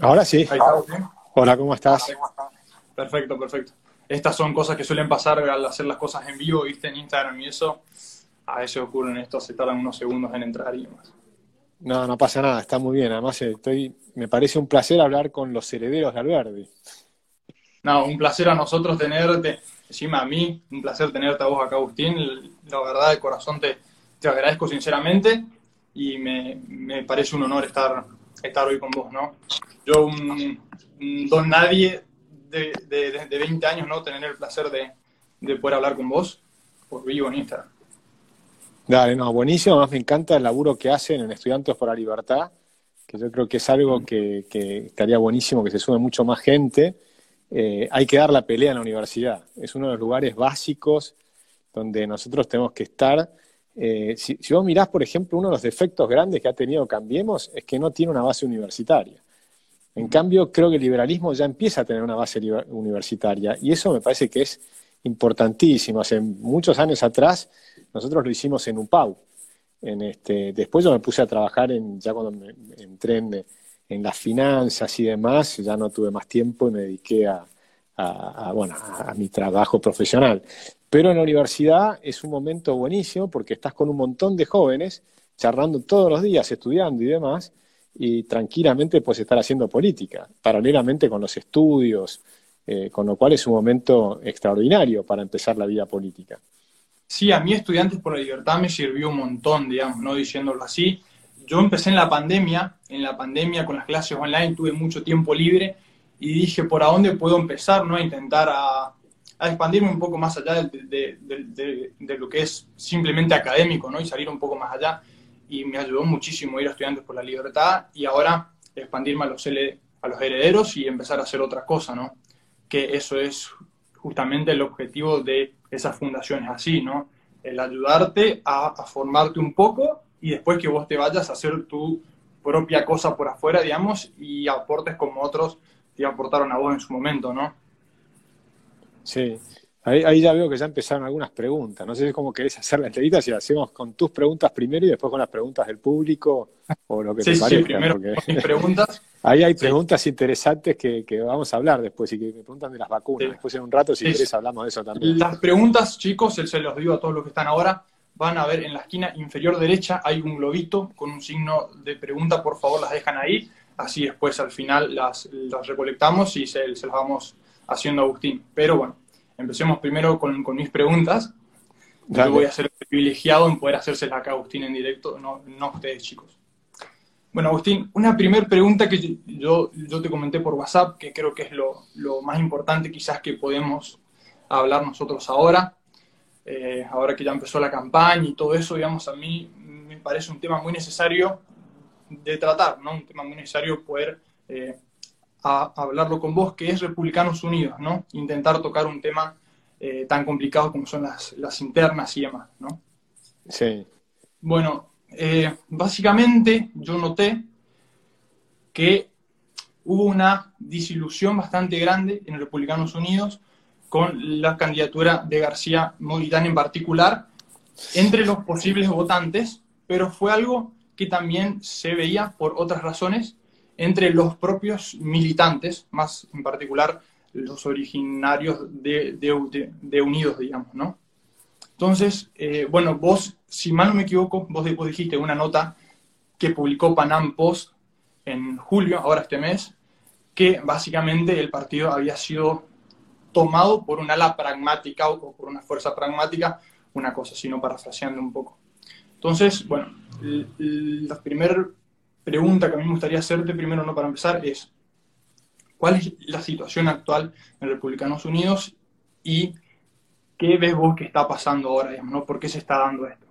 Ahora sí. Ahí está. Hola, ¿cómo estás? Perfecto, perfecto. Estas son cosas que suelen pasar al hacer las cosas en vivo, viste, en Instagram y eso. A veces ocurren esto, se tardan unos segundos en entrar y demás. No, no pasa nada, está muy bien. Además, estoy, me parece un placer hablar con los herederos de Alberdi. No, un placer a nosotros tenerte, encima a mí, un placer tenerte a vos acá, Agustín. La verdad, de corazón te, te agradezco sinceramente y me, me parece un honor estar, estar hoy con vos, ¿no? Yo, un, un don nadie de, de, de 20 años, ¿no? Tener el placer de, de poder hablar con vos por vivo en Instagram. Dale, no, buenísimo. Además, me encanta el laburo que hacen en Estudiantes por la Libertad, que yo creo que es algo que, que estaría buenísimo que se sume mucho más gente. Eh, hay que dar la pelea en la universidad. Es uno de los lugares básicos donde nosotros tenemos que estar. Eh, si, si, vos mirás, por ejemplo, uno de los defectos grandes que ha tenido Cambiemos es que no tiene una base universitaria. En cambio, creo que el liberalismo ya empieza a tener una base universitaria y eso me parece que es importantísimo. Hace muchos años atrás nosotros lo hicimos en UPAU. En este, después yo me puse a trabajar en, ya cuando me, entré en, en, las finanzas y demás, ya no tuve más tiempo y me dediqué a, a, a bueno, a mi trabajo profesional. Pero en la universidad es un momento buenísimo porque estás con un montón de jóvenes charlando todos los días, estudiando y demás, y tranquilamente puedes estar haciendo política, paralelamente con los estudios, eh, con lo cual es un momento extraordinario para empezar la vida política. Sí, a mí Estudiantes por la Libertad me sirvió un montón, digamos, no diciéndolo así. Yo empecé en la pandemia, en la pandemia con las clases online tuve mucho tiempo libre y dije, ¿por a dónde puedo empezar? ¿no? A intentar a, a expandirme un poco más allá de, lo que es simplemente académico, ¿no? Y salir un poco más allá. Y me ayudó muchísimo ir a Estudiantes por la Libertad y ahora expandirme a los, L, a los herederos y empezar a hacer otra cosa, ¿no? Que eso es justamente el objetivo de esas fundaciones así, ¿no? El ayudarte a, a, formarte un poco y después que vos te vayas a hacer tu propia cosa por afuera, digamos, y aportes como otros te aportaron a vos en su momento, ¿no? Sí, ahí, ahí ya veo que ya empezaron algunas preguntas. No sé cómo querés hacer la entrevista, si la hacemos con tus preguntas primero y después con las preguntas del público o lo que sí, te parezca. Sí, primero porque... con mis preguntas. Ahí hay preguntas sí. interesantes que, que, vamos a hablar después y que me preguntan de las vacunas. Sí. Después en un rato, si querés, hablamos de eso también. Las preguntas, chicos, se los digo a todos los que están ahora, van a ver en la esquina inferior derecha hay un globito con un signo de pregunta, por favor las dejan ahí, así después al final las, las recolectamos y se, se las vamos haciendo Agustín. Pero bueno, empecemos primero con, con mis preguntas. Dale. Yo voy a ser privilegiado en poder hacérselas acá a Agustín en directo, no, no ustedes, chicos. Bueno, Agustín, una primera pregunta que yo, yo te comenté por WhatsApp, que creo que es lo, lo más importante quizás que podemos hablar nosotros ahora, eh, ahora que ya empezó la campaña y todo eso, digamos, a mí me parece un tema muy necesario de tratar, ¿no? Un tema muy necesario poder eh, a, a hablarlo con vos, que es Republicanos Unidos, ¿no? Intentar tocar un tema eh, tan complicado como son las, las internas y demás, ¿no? Sí. Bueno, eh, básicamente yo noté que hubo una disilusión bastante grande en Republicanos Unidos con la candidatura de García Moritán en particular entre los posibles votantes, pero fue algo que también se veía por otras razones entre los propios militantes, más en particular los originarios de, de, de Unidos, digamos, ¿no? Entonces, eh, bueno, vos, si mal no me equivoco, vos después dijiste una nota que publicó Panam Post en julio, ahora este mes, que básicamente el partido había sido tomado por un ala pragmática o por una fuerza pragmática, una cosa, sino parafraseando un poco. Entonces, bueno, la primera pregunta que a mí me gustaría hacerte primero, no para empezar, es ¿cuál es la situación actual en Republicanos Unidos y ¿qué ves vos que está pasando ahora, digamos, ¿no? ¿Por qué se está dando esto?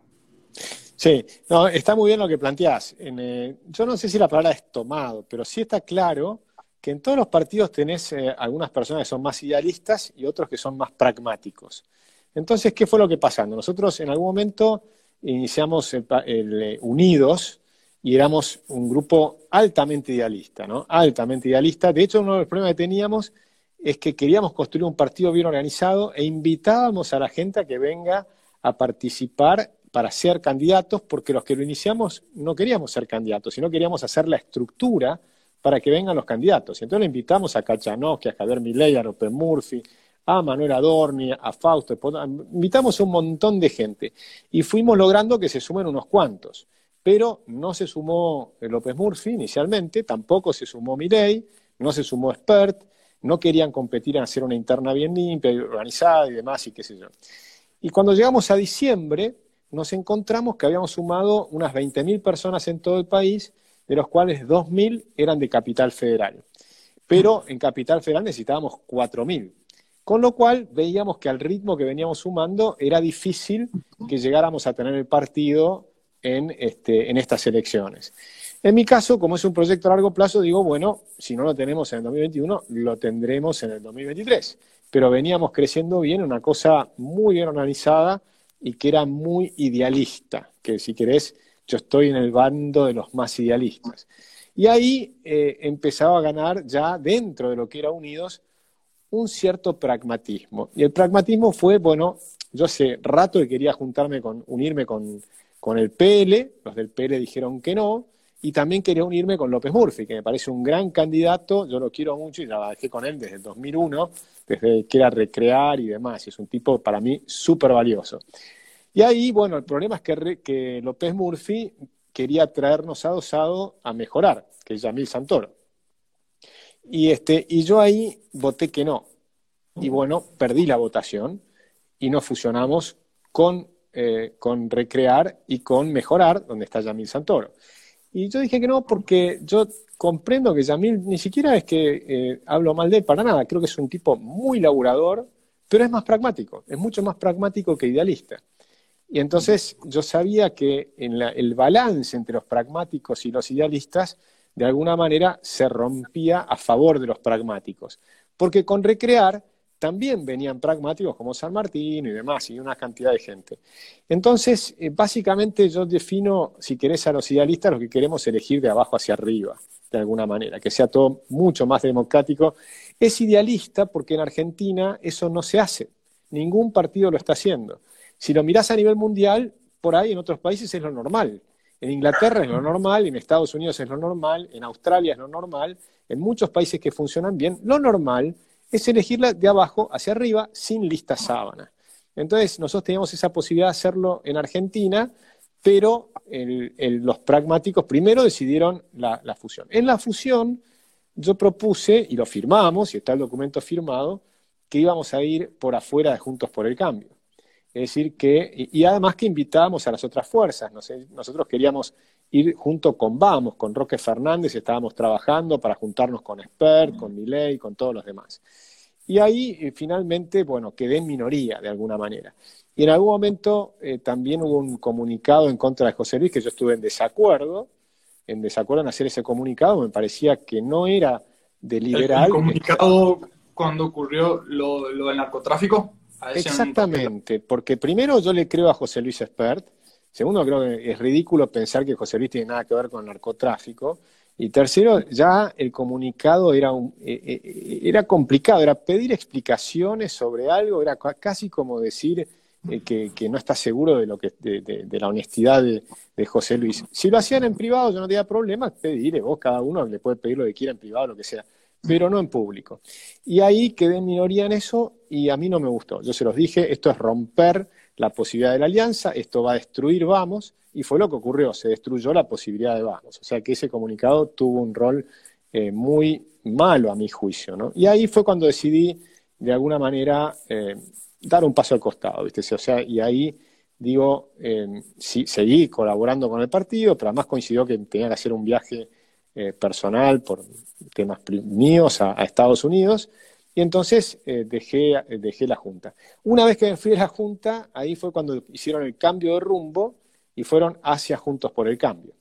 Sí, está muy bien lo que planteás. Eh, yo no sé si la palabra es tomado, pero sí está claro que en todos los partidos tenés eh, algunas personas que son más idealistas y otros que son más pragmáticos. Entonces, ¿qué fue lo que pasando? Nosotros en algún momento iniciamos el, el Unidos y éramos un grupo altamente idealista, ¿no? Altamente idealista. De hecho, uno de los problemas que teníamos es que queríamos construir un partido bien organizado e invitábamos a la gente a que venga a participar para ser candidatos, porque los que lo iniciamos no queríamos ser candidatos, sino queríamos hacer la estructura para que vengan los candidatos. Entonces le invitamos a Kachanowski, a Javier Milei, a López Murphy, a Manuel Adorni, a Fausto, invitamos a un montón de gente y fuimos logrando que se sumen unos cuantos. Pero no se sumó López Murphy inicialmente, tampoco se sumó Milei, no se sumó Expert, no querían competir en hacer una interna bien limpia y organizada y demás y qué sé yo. Y cuando llegamos a diciembre, nos encontramos que habíamos sumado unas 20.000 personas en todo el país, de los cuales 2.000 eran de Capital Federal. Pero en Capital Federal necesitábamos 4.000. Con lo cual veíamos que al ritmo que veníamos sumando era difícil que llegáramos a tener el partido en, este, en estas elecciones. En mi caso, como es un proyecto a largo plazo, digo, bueno, si no lo tenemos en el 2021, lo tendremos en el 2023. Pero veníamos creciendo bien, una cosa muy bien organizada y que era muy idealista, que si querés, yo estoy en el bando de los más idealistas. Y ahí eh, empezaba a ganar ya dentro de lo que era Unidos un cierto pragmatismo. Y el pragmatismo fue, bueno, yo hace rato que quería juntarme con, unirme con, con el PL, los del PL dijeron que no, y también quería unirme con López Murphy, que me parece un gran candidato, yo lo quiero mucho y trabajé con él desde el 2001, desde que era recrear y demás, y es un tipo para mí súper valioso. Y ahí, bueno, el problema es que, López Murphy quería traernos adosado a mejorar, que es Yamil Santoro. Y, este, y yo ahí voté que no. Y bueno, perdí la votación y nos fusionamos con, eh, con Recrear y con Mejorar, donde está Yamil Santoro. Y yo dije que no porque yo comprendo que Yamil ni siquiera es que eh, hablo mal de él para nada, creo que es un tipo muy laburador, pero es más pragmático, es mucho más pragmático que idealista. Y entonces yo sabía que el balance entre los pragmáticos y los idealistas, de alguna manera se rompía a favor de los pragmáticos. Porque con recrear también venían pragmáticos como San Martín y demás, y una cantidad de gente. Entonces, eh, básicamente yo defino, si querés, a los idealistas, lo que queremos elegir de abajo hacia arriba, de alguna manera, que sea todo mucho más democrático. Es idealista porque en Argentina eso no se hace, ningún partido lo está haciendo. Si lo mirás a nivel mundial, por ahí en otros países es lo normal. En Inglaterra es lo normal, en Estados Unidos es lo normal, en Australia es lo normal, en muchos países que funcionan bien, lo normal es elegirla de abajo hacia arriba sin lista sábana. Entonces, nosotros teníamos esa posibilidad de hacerlo en Argentina, pero los pragmáticos primero decidieron la, fusión. En la fusión, yo propuse, y lo firmamos, y está el documento firmado, que íbamos a ir por afuera de Juntos por el Cambio. Es decir, que, y, además que invitábamos a las otras fuerzas. Nosotros queríamos ir junto con Vamos, con Roque Fernández, estábamos trabajando para juntarnos con Expert, con Miley, con todos los demás. Y ahí eh, finalmente, bueno, quedé en minoría de alguna manera. Y en algún momento eh, también hubo un comunicado en contra de José Luis, que yo estuve en desacuerdo, en desacuerdo en hacer ese comunicado, me parecía que no era deliberado. ¿El comunicado cuando ocurrió lo, lo del narcotráfico? Exactamente, porque primero yo le creo a José Luis Espert, segundo creo que es ridículo pensar que José Luis tiene nada que ver con el narcotráfico, y tercero, ya el comunicado era, un, eh, eh, era complicado, era pedir explicaciones sobre algo, era casi como decir eh, que, no está seguro de, lo que, de, la honestidad de, José Luis. Si lo hacían en privado, yo no tenía problema, pedir, vos cada uno le puede pedir lo que quiera en privado, lo que sea pero no en público. Y ahí quedé en minoría en eso y a mí no me gustó. Yo se los dije, esto es romper la posibilidad de la alianza, esto va a destruir Vamos, y fue lo que ocurrió, se destruyó la posibilidad de Vamos. O sea que ese comunicado tuvo un rol eh, muy malo a mi juicio. ¿no? Y ahí fue cuando decidí, de alguna manera, eh, dar un paso al costado, ¿viste? O sea, y ahí digo, eh, sí, seguí colaborando con el partido, pero además coincidió que tenía que hacer un viaje eh, personal por temas míos a, Estados Unidos, y entonces eh, dejé, dejé la Junta. Una vez que me fui a la Junta, ahí fue cuando hicieron el cambio de rumbo y fueron hacia Juntos por el Cambio.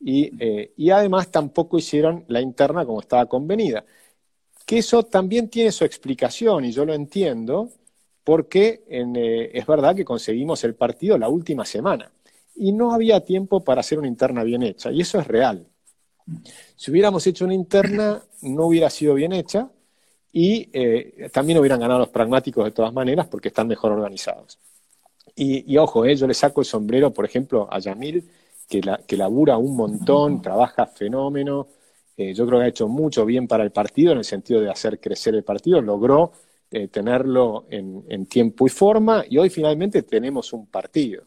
Y, eh, y además tampoco hicieron la interna como estaba convenida. Que eso también tiene su explicación, y yo lo entiendo, porque es verdad que conseguimos el partido la última semana y no había tiempo para hacer una interna bien hecha, y eso es real. Si hubiéramos hecho una interna, no hubiera sido bien hecha y eh, también hubieran ganado los pragmáticos de todas maneras porque están mejor organizados. Y, ojo, eh, yo le saco el sombrero, por ejemplo, a Yamil, que, la, que labura un montón, trabaja fenómeno, eh, yo creo que ha hecho mucho bien para el partido en el sentido de hacer crecer el partido, logró eh, tenerlo en, tiempo y forma y hoy finalmente tenemos un partido,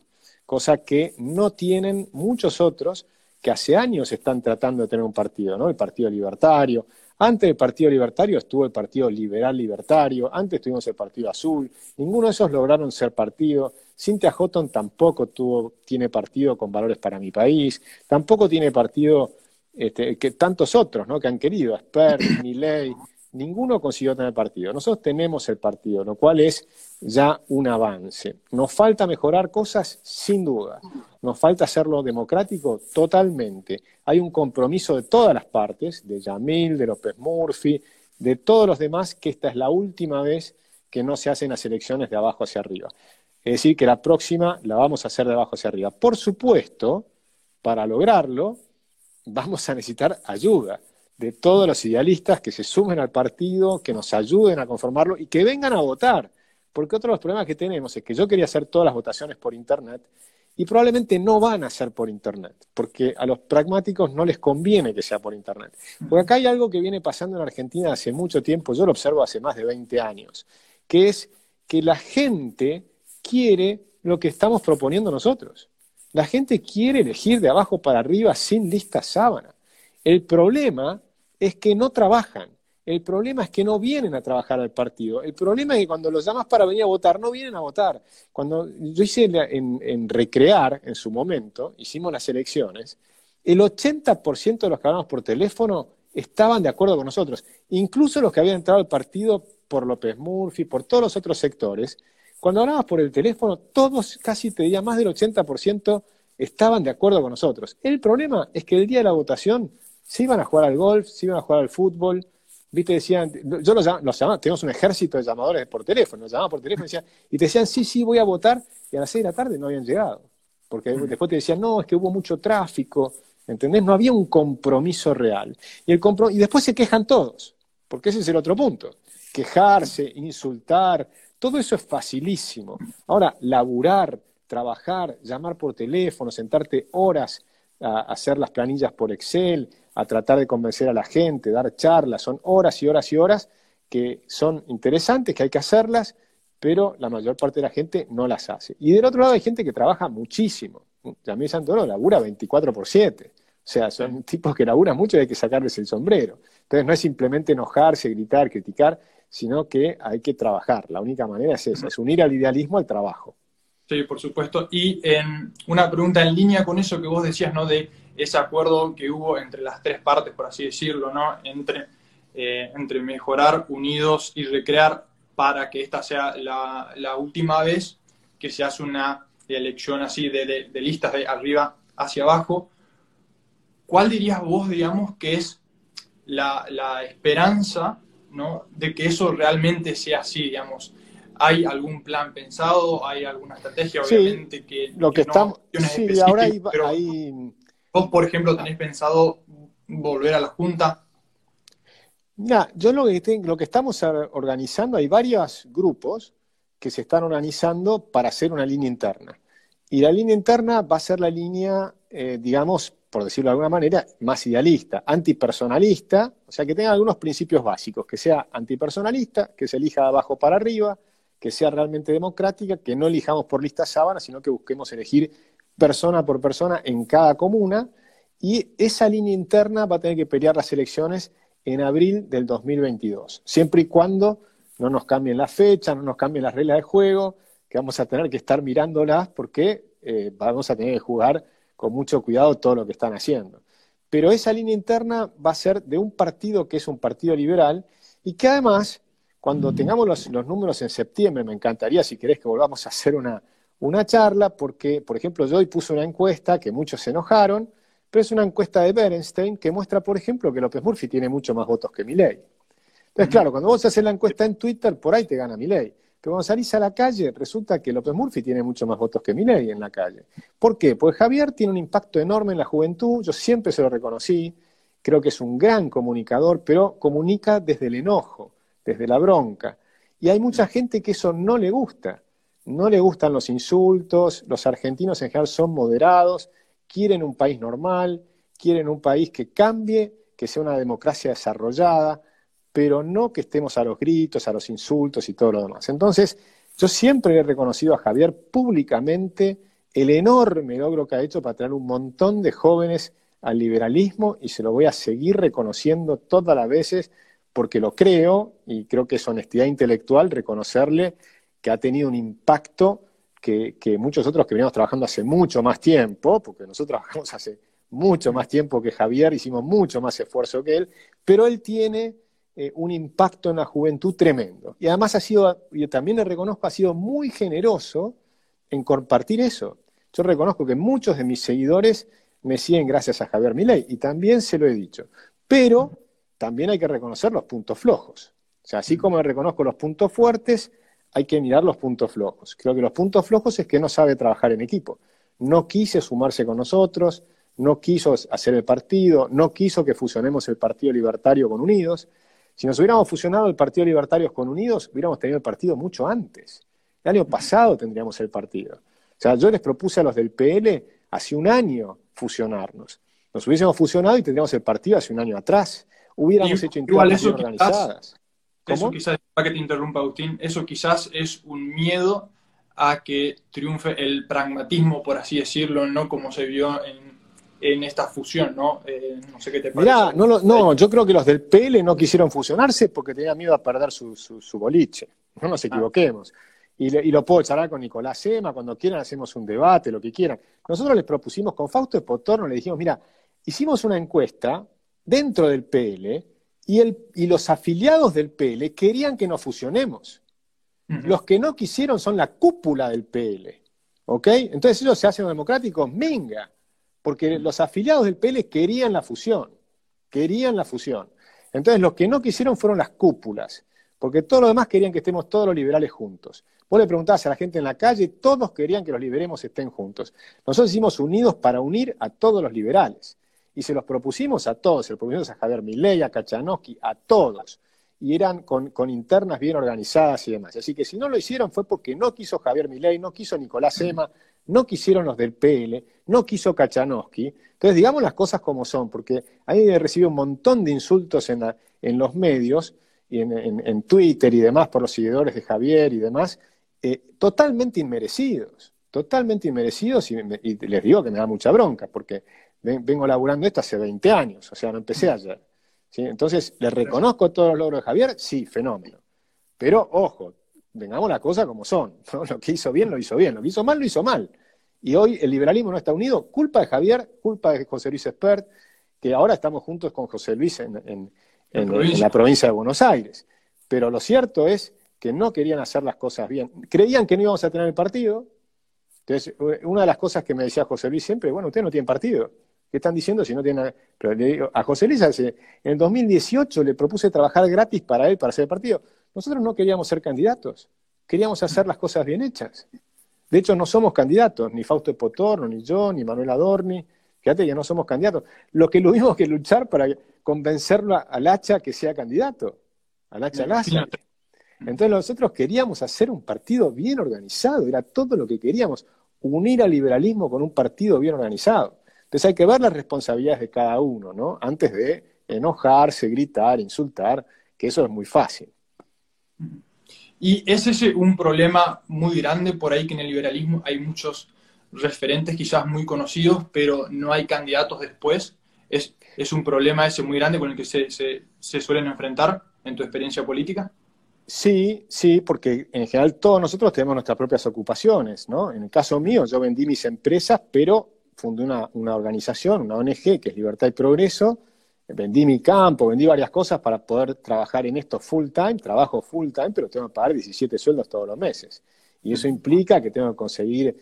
cosa que no tienen muchos otros que hace años están tratando de tener un partido, ¿no? El Partido Libertario. Antes del Partido Libertario estuvo el Partido Liberal Libertario, antes tuvimos el Partido Azul, ninguno de esos lograron ser partido. Cintia Houghton tampoco tuvo, tiene partido con valores para mi país, tampoco tiene partido este, que tantos otros ¿no? que han querido, Asper, Milley, ninguno consiguió tener partido. Nosotros tenemos el partido, lo cual es ya un avance. Nos falta mejorar cosas, sin duda. Nos falta hacerlo democrático totalmente. Hay un compromiso de todas las partes, de Yamil, de López Murphy, de todos los demás, que esta es la última vez que no se hacen las elecciones de abajo hacia arriba. Es decir, que la próxima la vamos a hacer de abajo hacia arriba. Por supuesto, para lograrlo, vamos a necesitar ayuda de todos los idealistas que se sumen al partido, que nos ayuden a conformarlo y que vengan a votar. Porque otro de los problemas que tenemos es que yo quería hacer todas las votaciones por Internet y probablemente no van a ser por Internet, porque a los pragmáticos no les conviene que sea por Internet. Porque acá hay algo que viene pasando en Argentina hace mucho tiempo, yo lo observo hace más de 20 años, que es que la gente quiere lo que estamos proponiendo nosotros. La gente quiere elegir de abajo para arriba sin lista sábana. El problema es que no trabajan. El problema es que no vienen a trabajar al partido. El problema es que cuando los llamas para venir a votar, no vienen a votar. Cuando yo hice en, Recrear, en su momento, hicimos las elecciones, el 80% de los que hablamos por teléfono estaban de acuerdo con nosotros. Incluso los que habían entrado al partido por López Murphy, por todos los otros sectores, cuando hablabas por el teléfono, todos, casi te diría más del 80%, estaban de acuerdo con nosotros. El problema es que el día de la votación se iban a jugar al golf, se iban a jugar al fútbol, viste, decían, yo los, llamaba, tenemos un ejército de llamadores por teléfono, los llamaban por teléfono y, decían, y te decían, sí, sí, voy a votar, y a las seis de la tarde no habían llegado, porque después te decían, no, es que hubo mucho tráfico, ¿entendés? No había un compromiso real. Y, el y después se quejan todos, porque ese es el otro punto, quejarse, insultar, todo eso es facilísimo. Ahora, laburar, trabajar, llamar por teléfono, sentarte horas a hacer las planillas por Excel, a tratar de convencer a la gente, dar charlas, son horas y horas y horas que son interesantes, que hay que hacerlas, pero la mayor parte de la gente no las hace. Y del otro lado hay gente que trabaja muchísimo. Yamil Santoro labura 24 por 7. O sea, son tipos que laburan mucho y hay que sacarles el sombrero. Entonces no es simplemente enojarse, gritar, criticar, sino que hay que trabajar. La única manera es esa, es unir al idealismo al trabajo. Sí, por supuesto. Y una pregunta en línea con eso que vos decías, ¿no? De ese acuerdo que hubo entre las tres partes, por así decirlo, ¿no? Entre, eh, entre mejorar, unidos y recrear para que esta sea la, última vez que se hace una elección así de, de listas de arriba hacia abajo. ¿Cuál dirías vos, digamos, que es la, la esperanza ¿no? de que eso realmente sea así, digamos. ¿Hay algún plan pensado? ¿Hay alguna estrategia? Obviamente que, lo que, estamos, sí, ahora hay, ¿Vos, por ejemplo, tenés pensado volver a la Junta? Mira, yo lo que, lo que estamos organizando, hay varios grupos que se están organizando para hacer una línea interna. Y la línea interna va a ser la línea, eh, digamos, por decirlo de alguna manera, más idealista, antipersonalista, o sea, que tenga algunos principios básicos, que sea antipersonalista, que se elija de abajo para arriba, que sea realmente democrática, que no elijamos por lista sábana, sino que busquemos elegir persona por persona en cada comuna, y esa línea interna va a tener que pelear las elecciones en abril del 2022, siempre y cuando no nos cambien la fecha, no nos cambien las reglas de juego, que vamos a tener que estar mirándolas porque eh, vamos a tener que jugar con mucho cuidado todo lo que están haciendo. Pero esa línea interna va a ser de un partido que es un partido liberal y que además, cuando tengamos los, números en septiembre, me encantaría, si querés, que volvamos a hacer una, una charla, porque, por ejemplo, yo hoy puse una encuesta que muchos se enojaron, pero es una encuesta de Berenstein que muestra, por ejemplo, que López Murphy tiene mucho más votos que Milei. Entonces, claro, cuando vos haces la encuesta en Twitter, por ahí te gana Milei. Pero cuando salís a la calle, resulta que López Murphy tiene mucho más votos que Milei en la calle. ¿Por qué? Porque Javier tiene un impacto enorme en la juventud, yo siempre se lo reconocí, creo que es un gran comunicador, pero comunica desde el enojo, desde la bronca. Y hay mucha gente que eso no le gusta. No le gustan los insultos, los argentinos en general son moderados, quieren un país normal, quieren un país que cambie, que sea una democracia desarrollada, pero no que estemos a los gritos, a los insultos y todo lo demás. Entonces, yo siempre he reconocido a Javier públicamente el enorme logro que ha hecho para traer un montón de jóvenes al liberalismo y se lo voy a seguir reconociendo todas las veces porque lo creo y creo que es honestidad intelectual reconocerle que ha tenido un impacto que, muchos otros que veníamos trabajando hace mucho más tiempo, porque nosotros trabajamos hace mucho más tiempo que Javier, hicimos mucho más esfuerzo que él, pero él tiene eh, un impacto en la juventud tremendo. Y además ha sido, yo también le reconozco, ha sido muy generoso en compartir eso. Yo reconozco que muchos de mis seguidores me siguen gracias a Javier Milei y también se lo he dicho. Pero también hay que reconocer los puntos flojos. O sea, así como reconozco los puntos fuertes, hay que mirar los puntos flojos. Creo que los puntos flojos es que no sabe trabajar en equipo. No quise sumarse con nosotros, no quiso hacer el partido, no quiso que fusionemos el Partido Libertario con Unidos. Si nos hubiéramos fusionado el Partido Libertario con Unidos, hubiéramos tenido el partido mucho antes. El año pasado tendríamos el partido. O sea, yo les propuse a los del PL hace un año fusionarnos. Nos hubiésemos fusionado y tendríamos el partido hace un año atrás. Hubiéramos hecho internas organizadas. Eso quizás, para que te interrumpa Agustín, eso quizás es un miedo a que triunfe el pragmatismo, por así decirlo, no como se vio en, esta fusión, ¿no? Eh, no sé qué te parece. Mirá, no, no, yo creo que los del PL no quisieron fusionarse porque tenían miedo a perder su, su, boliche. No nos ah. equivoquemos. Y, y, lo puedo charlar con Nicolás Ema, cuando quieran hacemos un debate, lo que quieran. Nosotros les propusimos con Fausto de Potorno, le dijimos, mira, hicimos una encuesta dentro del PL y, el, y los afiliados del PL querían que nos fusionemos. Los que no quisieron son la cúpula del PL. ¿Ok? Entonces ellos se hacen democráticos, minga. Porque los afiliados del PL querían la fusión. Querían la fusión. Entonces los que no quisieron fueron las cúpulas. Porque todos los demás querían que estemos todos los liberales juntos. Vos le preguntabas a la gente en la calle, todos querían que los liberemos estén juntos. Nosotros hicimos unidos para unir a todos los liberales y se los propusimos a todos, se los propusimos a Javier Milei, a Kachanowski, a todos, y eran con, internas bien organizadas y demás. Así que si no lo hicieron fue porque no quiso Javier Milei, no quiso Nicolás Ema, no quisieron los del PL, no quiso Kachanowski. Entonces, digamos las cosas como son, porque ahí he recibido un montón de insultos en, en los medios, y en, Twitter y demás, por los seguidores de Javier y demás, eh, totalmente inmerecidos, totalmente inmerecidos, y, les digo que me da mucha bronca, porque vengo laburando esto hace 20 años, o sea, no empecé mm. ayer. Entonces, ¿le reconozco todos los logros de Javier? Sí, fenómeno. Pero, ojo, vengamos las cosas como son. Lo que hizo bien, lo hizo bien. Lo que hizo mal, lo hizo mal. Y hoy el liberalismo no está unido, culpa de Javier, culpa de José Luis Espert, que ahora estamos juntos con José Luis en, la provincia de Buenos Aires. Pero lo cierto es que no querían hacer las cosas bien. Creían que no íbamos a tener el partido. Entonces, una de las cosas que me decía José Luis siempre, bueno, usted no tiene partido. ¿Qué están diciendo si no tienen Pero le digo, a José Luis en el 2018 le propuse trabajar gratis para él, para hacer el partido. Nosotros no queríamos ser candidatos, queríamos hacer las cosas bien hechas. De hecho, no somos candidatos, ni Fausto Potorno, ni yo, ni Manuel Adorni. Fíjate que no somos candidatos. Lo que tuvimos que luchar para convencerlo al hacha que sea candidato, al hacha Lázaro. Entonces nosotros queríamos hacer un partido bien organizado, era todo lo que queríamos, unir al liberalismo con un partido bien organizado. Entonces hay que ver las responsabilidades de cada uno, ¿no? Antes de enojarse, gritar, insultar, que eso es muy fácil. Y es ese un problema muy grande por ahí que en el liberalismo hay muchos referentes quizás muy conocidos, pero no hay candidatos después. ¿Es, es un problema ese muy grande con el que se, se suelen enfrentar en tu experiencia política? Sí, sí, porque en general todos nosotros tenemos nuestras propias ocupaciones, ¿no? En el caso mío, yo vendí mis empresas, pero fundé una, organización, una ONG, que es Libertad y Progreso, vendí mi campo, vendí varias cosas para poder trabajar en esto full time, trabajo full time, pero tengo que pagar 17 sueldos todos los meses. Y eso implica que tengo que conseguir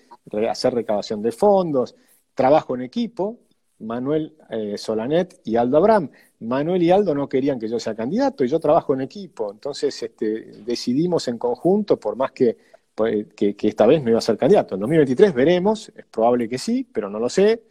hacer recabación de fondos, trabajo en equipo, Manuel eh, Solanet y Aldo Abraham. Manuel y Aldo no querían que yo sea candidato y yo trabajo en equipo, entonces este, decidimos en conjunto, por más que pues, que, esta vez no iba a ser candidato. En 2023 veremos, es probable que sí, pero no lo sé,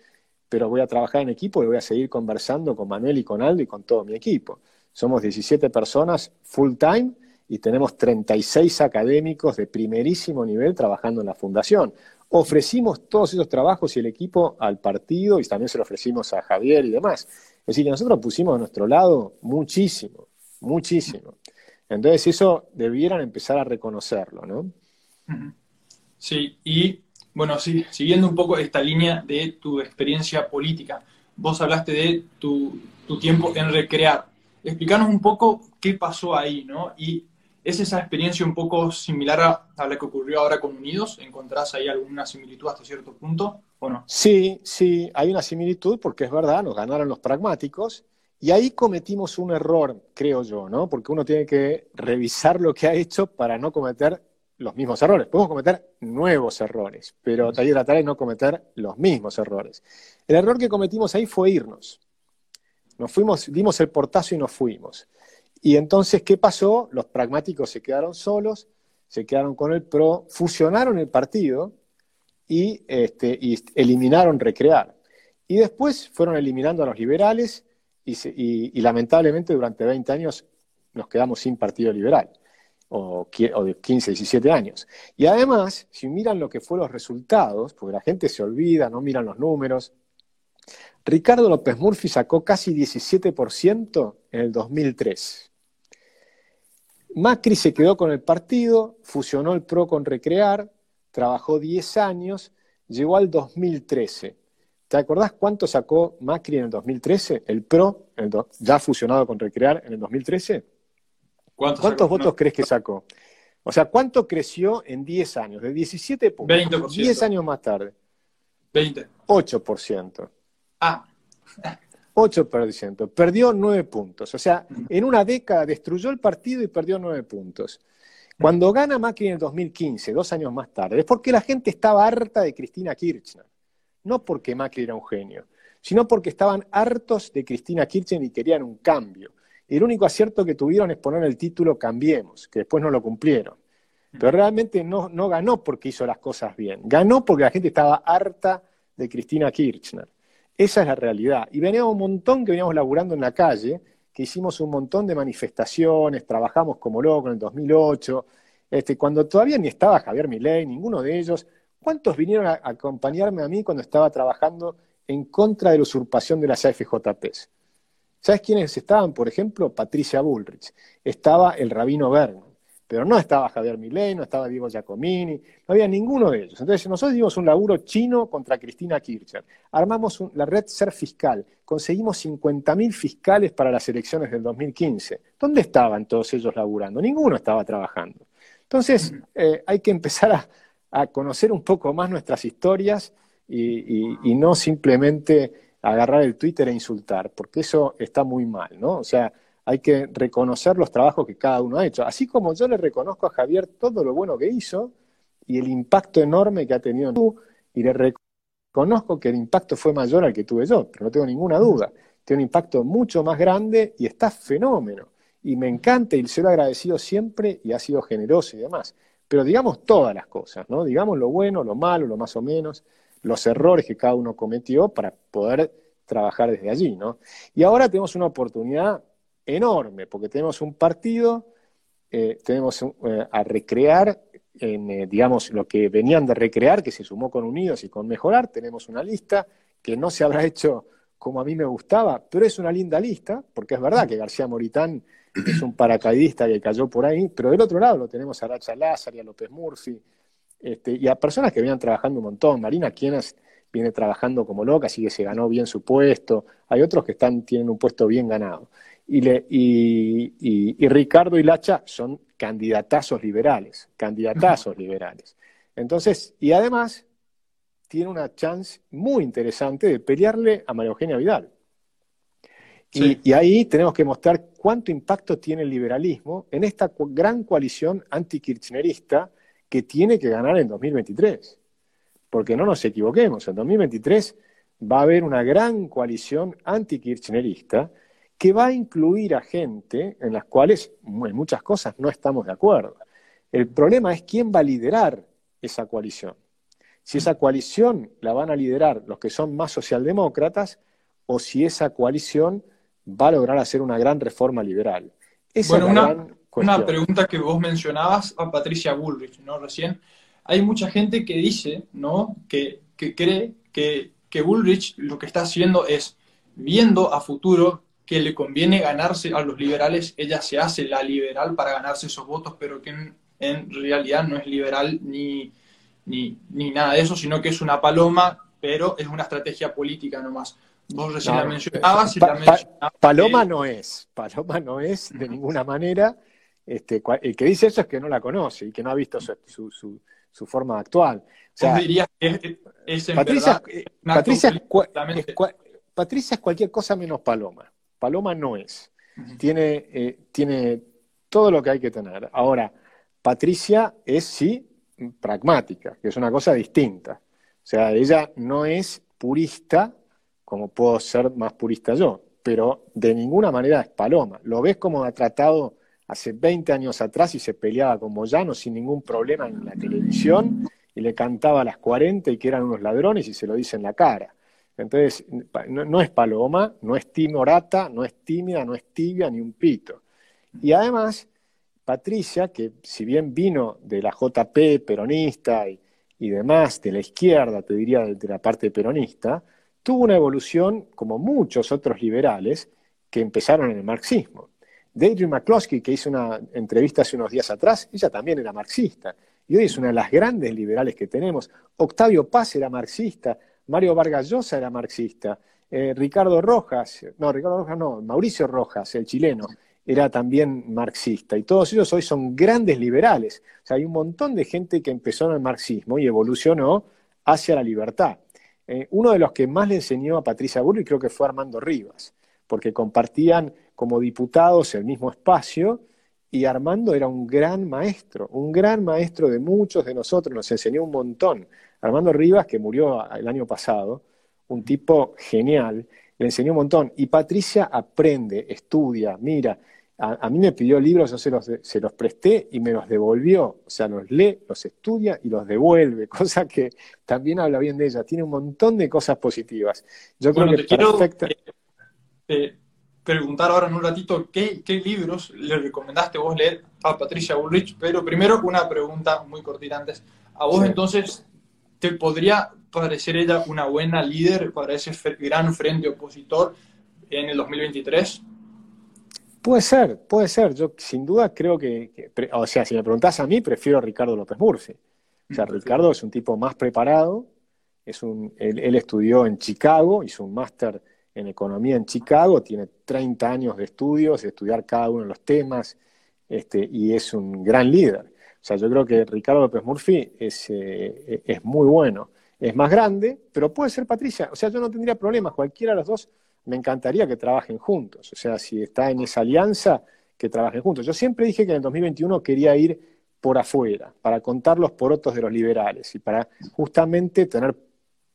pero voy a trabajar en equipo y voy a seguir conversando con Manuel y con Aldo y con todo mi equipo. Somos 17 personas full time y tenemos 36 académicos de primerísimo nivel trabajando en la fundación. Ofrecimos todos esos trabajos y el equipo al partido y también se lo ofrecimos a Javier y demás. Es decir, que nosotros pusimos a nuestro lado muchísimo, muchísimo. Entonces eso debieran empezar a reconocerlo, ¿no? Sí, y bueno, sí, siguiendo un poco esta línea de tu experiencia política, vos hablaste de tu, tiempo en recrear. Explícanos un poco qué pasó ahí, ¿no? Y ¿Es esa experiencia un poco similar a, la que ocurrió ahora con Unidos? ¿Encontrás ahí alguna similitud hasta cierto punto o no? Sí, sí, hay una similitud porque es verdad, nos ganaron los pragmáticos y ahí cometimos un error, creo yo, ¿no? Porque uno tiene que revisar lo que ha hecho para no cometer los mismos errores. Podemos cometer nuevos errores, pero hay que tratar de no cometer los mismos errores. El error que cometimos ahí fue irnos. Nos fuimos, dimos el portazo y nos fuimos. Y entonces, ¿qué pasó? Los pragmáticos se quedaron solos, se quedaron con el PRO, fusionaron el partido y, este, eliminaron Recrear. Y después fueron eliminando a los liberales y, lamentablemente durante 20 años nos quedamos sin partido liberal, o, de 15, 17 años. Y además, si miran lo que fueron los resultados, porque la gente se olvida, no miran los números, Ricardo López Murphy sacó casi 17% en el 2003. Macri se quedó con el partido, fusionó el PRO con Recrear, trabajó 10 años, llegó al 2013. ¿Te acordás cuánto sacó Macri en el 2013? El PRO, ya fusionado con Recrear en el 2013. ¿Cuántos votos crees que sacó? O sea, ¿cuánto creció en 10 años? De 17 puntos. 20%. 10 años más tarde. 20. 8%. Ah. 8%. Perdió 9 puntos. O sea, en una década destruyó el partido y perdió 9 puntos. Cuando gana Macri en el 2015, dos años más tarde, es porque la gente estaba harta de Cristina Kirchner. No porque Macri era un genio, sino porque estaban hartos de Cristina Kirchner y querían un cambio. El único acierto que tuvieron es poner el título Cambiemos, que después no lo cumplieron. Pero realmente no, ganó porque hizo las cosas bien. Ganó porque la gente estaba harta de Cristina Kirchner. Esa es la realidad. Y veníamos un montón que veníamos laburando en la calle, que hicimos un montón de manifestaciones, trabajamos como locos en el 2008, este, cuando todavía ni estaba Javier Milei, ninguno de ellos. ¿Cuántos vinieron a, acompañarme a mí cuando estaba trabajando en contra de la usurpación de las AFJPs? ¿Sabes quiénes estaban? Por ejemplo, Patricia Bullrich. Estaba el rabino Berno pero no estaba Javier Milei, no estaba Diego Giacomini, no había ninguno de ellos. Entonces nosotros dimos un laburo chino contra Cristina Kirchner, armamos la red Ser Fiscal, conseguimos 50.000 fiscales para las elecciones del 2015. ¿Dónde estaban todos ellos laburando? Ninguno estaba trabajando. Entonces eh, hay que empezar a, conocer un poco más nuestras historias y, y no simplemente agarrar el Twitter e insultar, porque eso está muy mal, ¿no? O sea, hay que reconocer los trabajos que cada uno ha hecho. Así como yo le reconozco a Javier todo lo bueno que hizo y el impacto enorme que ha tenido tú, y le reconozco que el impacto fue mayor al que tuve yo, pero no tengo ninguna duda. Tiene un impacto mucho más grande y está fenómeno. Y me encanta y se lo he agradecido siempre y ha sido generoso y demás. Pero digamos todas las cosas, ¿no? Digamos lo bueno, lo malo, lo más o menos, los errores que cada uno cometió para poder trabajar desde allí, ¿no? Y ahora tenemos una oportunidad enorme, porque tenemos un partido, eh, tenemos eh, a recrear, en, eh, digamos, lo que venían de recrear, que se sumó con Unidos y con Mejorar, tenemos una lista que no se habrá hecho como a mí me gustaba, pero es una linda lista, porque es verdad que García Moritán es un paracaidista que cayó por ahí, pero del otro lado lo tenemos a Racha Lázaro y a López Murphy, este, y a personas que venían trabajando un montón. Marina Quienas viene trabajando como loca, así que se ganó bien su puesto. Hay otros que están, tienen un puesto bien ganado y, Ricardo y Lacha son candidatazos liberales, candidatazos liberales. Entonces, y además tiene una chance muy interesante de pelearle a María Eugenia Vidal. Y, ahí tenemos que mostrar cuánto impacto tiene el liberalismo en esta gran coalición antikirchnerista que tiene que ganar en 2023. Porque no nos equivoquemos, en 2023 va a haber una gran coalición antikirchnerista que va a incluir a gente en las cuales en muchas cosas no estamos de acuerdo. El problema es quién va a liderar esa coalición. Si esa coalición la van a liderar los que son más socialdemócratas o si esa coalición va a lograr hacer una gran reforma liberal. Esa bueno, una, una, pregunta que vos mencionabas a Patricia Bullrich, ¿no? Recién. Hay mucha gente que dice, ¿no? Que, que cree que, que Bullrich lo que está haciendo es viendo a futuro que le conviene ganarse a los liberales, ella se hace la liberal para ganarse esos votos, pero que en, realidad no es liberal ni, ni, nada de eso, sino que es una paloma, pero es una estrategia política nomás. Vos recién la mencionabas y la Paloma no es, Paloma no es de ninguna manera. Este, el que dice eso es que no la conoce y que no ha visto su, su, su, forma actual. O dirías que es, en Patricia, Patricia, es, Patricia es cualquier cosa menos Paloma. Paloma no es. tiene, eh, tiene todo lo que hay que tener. Ahora, Patricia es sí pragmática, que es una cosa distinta. O sea, ella no es purista como puedo ser más purista yo, pero de ninguna manera es Paloma. Lo ves como ha tratado hace 20 años atrás y se peleaba con Moyano sin ningún problema en la televisión y le cantaba a las 40 y que eran unos ladrones y se lo dice en la cara. Entonces, no, es paloma, no es timorata, no es tímida, no es tibia, ni un pito. Y además, Patricia, que si bien vino de la JP peronista y, demás, de la izquierda, te diría de, la parte peronista, tuvo una evolución como muchos otros liberales que empezaron en el marxismo. Deidre McCloskey, que hizo una entrevista hace unos días atrás, ella también era marxista, y hoy es una de las grandes liberales que tenemos. Octavio Paz era marxista, Mario Vargas Llosa era marxista, eh, Ricardo Rojas, no, Ricardo Rojas no, Mauricio Rojas, el chileno, era también marxista. Y todos ellos hoy son grandes liberales. O sea, hay un montón de gente que empezó en el marxismo y evolucionó hacia la libertad. Eh, uno de los que más le enseñó a Patricia Burri creo que fue Armando Rivas, porque compartían como diputados el mismo espacio y Armando era un gran maestro, un gran maestro de muchos de nosotros, nos enseñó un montón. Armando Rivas, que murió el año pasado, un tipo genial, le enseñó un montón. Y Patricia aprende, estudia, mira. A, mí me pidió libros, yo se los, se los presté y me los devolvió. O sea, los lee, los estudia y los devuelve, cosa que también habla bien de ella. Tiene un montón de cosas positivas. Yo creo que quiero eh, eh, preguntar ahora en un ratito qué, qué, libros le recomendaste vos leer a Patricia Bullrich, pero primero una pregunta muy cortita antes. ¿A vos entonces ¿Te podría parecer ella una buena líder para ese gran frente opositor en el 2023? Puede ser, puede ser. Yo sin duda creo que, o sea, si me preguntas a mí, prefiero a Ricardo López Murphy. O sea, Ricardo es un tipo más preparado, es un, él, estudió en Chicago, hizo un máster en economía en Chicago, tiene 30 años de estudios, de estudiar cada uno de los temas, este, y es un gran líder. O sea, yo creo que Ricardo López Murphy es, eh, es muy bueno. Es más grande, pero puede ser Patricia. O sea, yo no tendría problemas. Cualquiera de los dos me encantaría que trabajen juntos. O sea, si está en esa alianza, que trabajen juntos. Yo siempre dije que en el 2021 quería ir por afuera, para contar los porotos de los liberales y para justamente tener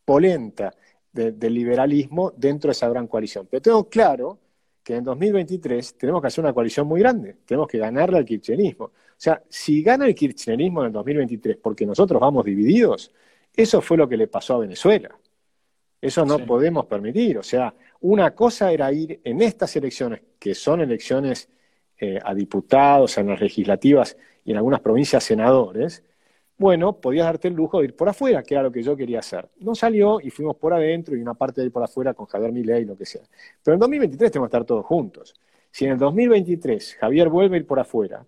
polenta del liberalismo dentro de esa gran coalición. Pero tengo claro que en 2023 tenemos que hacer una coalición muy grande, tenemos que ganarle al kirchnerismo. O sea, si gana el kirchnerismo en el 2023 porque nosotros vamos divididos, eso fue lo que le pasó a Venezuela. Eso no podemos permitir. O sea, una cosa era ir en estas elecciones, que son elecciones eh, a diputados, en las legislativas y en algunas provincias senadores, bueno, podías darte el lujo de ir por afuera, que era lo que yo quería hacer. No salió y fuimos por adentro y una parte de ir por afuera con Javier Milei y lo que sea. Pero en 2023 tenemos que estar todos juntos. Si en el 2023 Javier vuelve a ir por afuera,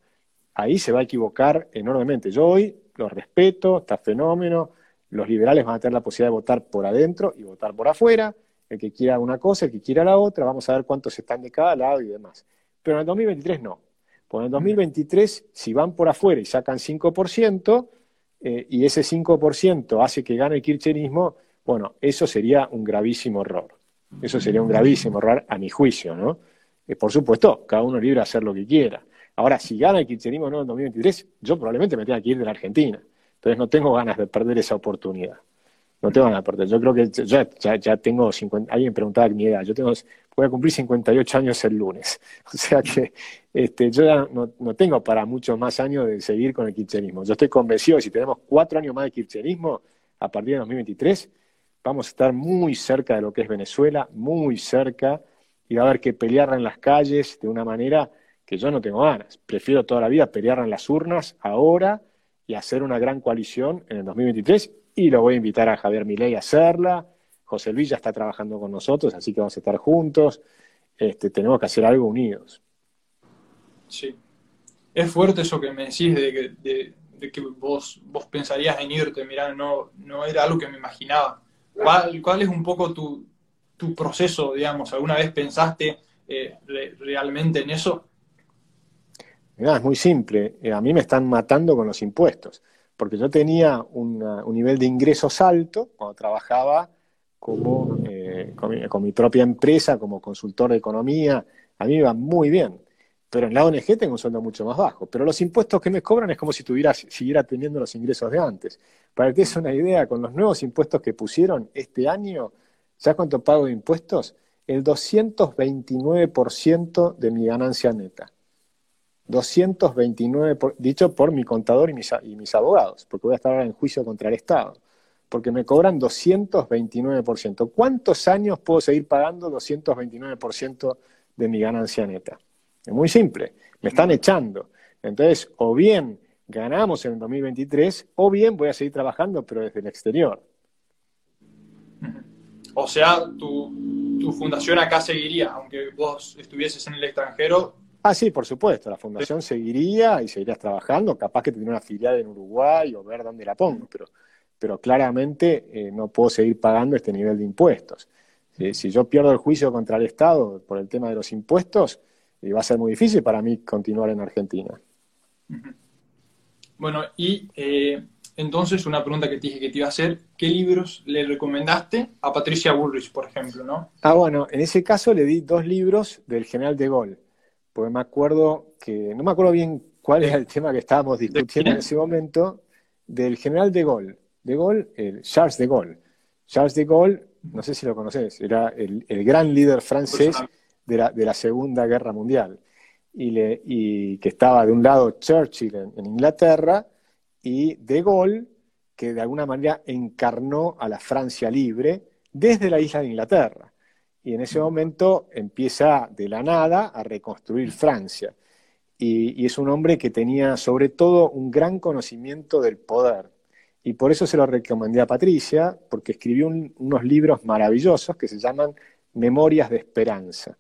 ahí se va a equivocar enormemente. Yo hoy lo respeto, está fenómeno, los liberales van a tener la posibilidad de votar por adentro y votar por afuera, el que quiera una cosa, el que quiera la otra, vamos a ver cuántos están de cada lado y demás. Pero en el 2023 no. Porque en el 2023, si van por afuera y sacan 5%, eh, y ese 5% hace que gane el kirchnerismo, bueno, eso sería un gravísimo error. Eso sería un gravísimo error a mi juicio, ¿no? Eh, por supuesto, cada uno libre de hacer lo que quiera. Ahora, si gana el kirchnerismo no en 2023, yo probablemente me tenga que ir de la Argentina. Entonces no tengo ganas de perder esa oportunidad. No tengo ganas de perder. Yo creo que ya, ya, tengo 50, alguien preguntaba mi edad, yo tengo, voy a cumplir 58 años el lunes. O sea que este, yo ya no, tengo para muchos más años de seguir con el kirchnerismo. Yo estoy convencido que si tenemos cuatro años más de kirchnerismo, a partir de 2023, vamos a estar muy cerca de lo que es Venezuela, muy cerca, y va a haber que pelear en las calles de una manera que yo no tengo ganas. Prefiero toda la vida pelear en las urnas ahora y hacer una gran coalición en el 2023, y lo voy a invitar a Javier Milei a hacerla, José Luis ya está trabajando con nosotros, así que vamos a estar juntos. Este, tenemos que hacer algo unidos. Sí. Es fuerte eso que me decís de que, vos, vos pensarías en irte. Mirá, no, no era algo que me imaginaba. ¿Cuál, cuál es un poco tu, tu proceso, digamos? ¿Alguna vez pensaste eh, realmente en eso? es muy simple. Eh, a mí me están matando con los impuestos, porque yo tenía un nivel de ingresos alto cuando trabajaba como, eh, con, mi, propia empresa, como consultor de economía. A mí me iba muy bien. Pero en la ONG tengo un sueldo mucho más bajo. Pero los impuestos que me cobran es como si tuviera, siguiera teniendo los ingresos de antes. Para que te des una idea, con los nuevos impuestos que pusieron este año, ¿sabes cuánto pago de impuestos? El 229% de mi ganancia neta. 229, dicho por mi contador y mis abogados, porque voy a estar ahora en juicio contra el Estado, porque me cobran 229%. ¿Cuántos años puedo seguir pagando 229% de mi ganancia neta? Es muy simple, me están echando. Entonces, o bien ganamos en el 2023, o bien voy a seguir trabajando, pero desde el exterior. O sea, tu, tu fundación acá seguiría, aunque vos estuvieses en el extranjero, Ah, sí, por supuesto, la fundación seguiría y seguirías trabajando, capaz que tendría una filial en Uruguay o ver dónde la pongo, pero, pero claramente eh, no puedo seguir pagando este nivel de impuestos. si yo pierdo el juicio contra el Estado por el tema de los impuestos, eh, va a ser muy difícil para mí continuar en Argentina. Bueno, y eh, entonces una pregunta que te dije que te iba a hacer, ¿qué libros le recomendaste a Patricia Bullrich, por ejemplo? ¿no? Ah, bueno, en ese caso le di dos libros del general de Gaulle porque me acuerdo que, no me acuerdo bien cuál era el tema que estábamos discutiendo en ese momento, del general de Gaulle, de Gaulle, el Charles de Gaulle. Charles de Gaulle, no sé si lo conoces, era el, gran líder francés de la, Segunda Guerra Mundial, y, que estaba de un lado Churchill en, Inglaterra y de Gaulle, que de alguna manera encarnó a la Francia libre desde la isla de Inglaterra y en ese momento empieza de la nada a reconstruir Francia. Y, es un hombre que tenía sobre todo un gran conocimiento del poder. Y por eso se lo recomendé a Patricia, porque escribió unos libros maravillosos que se llaman Memorias de Esperanza.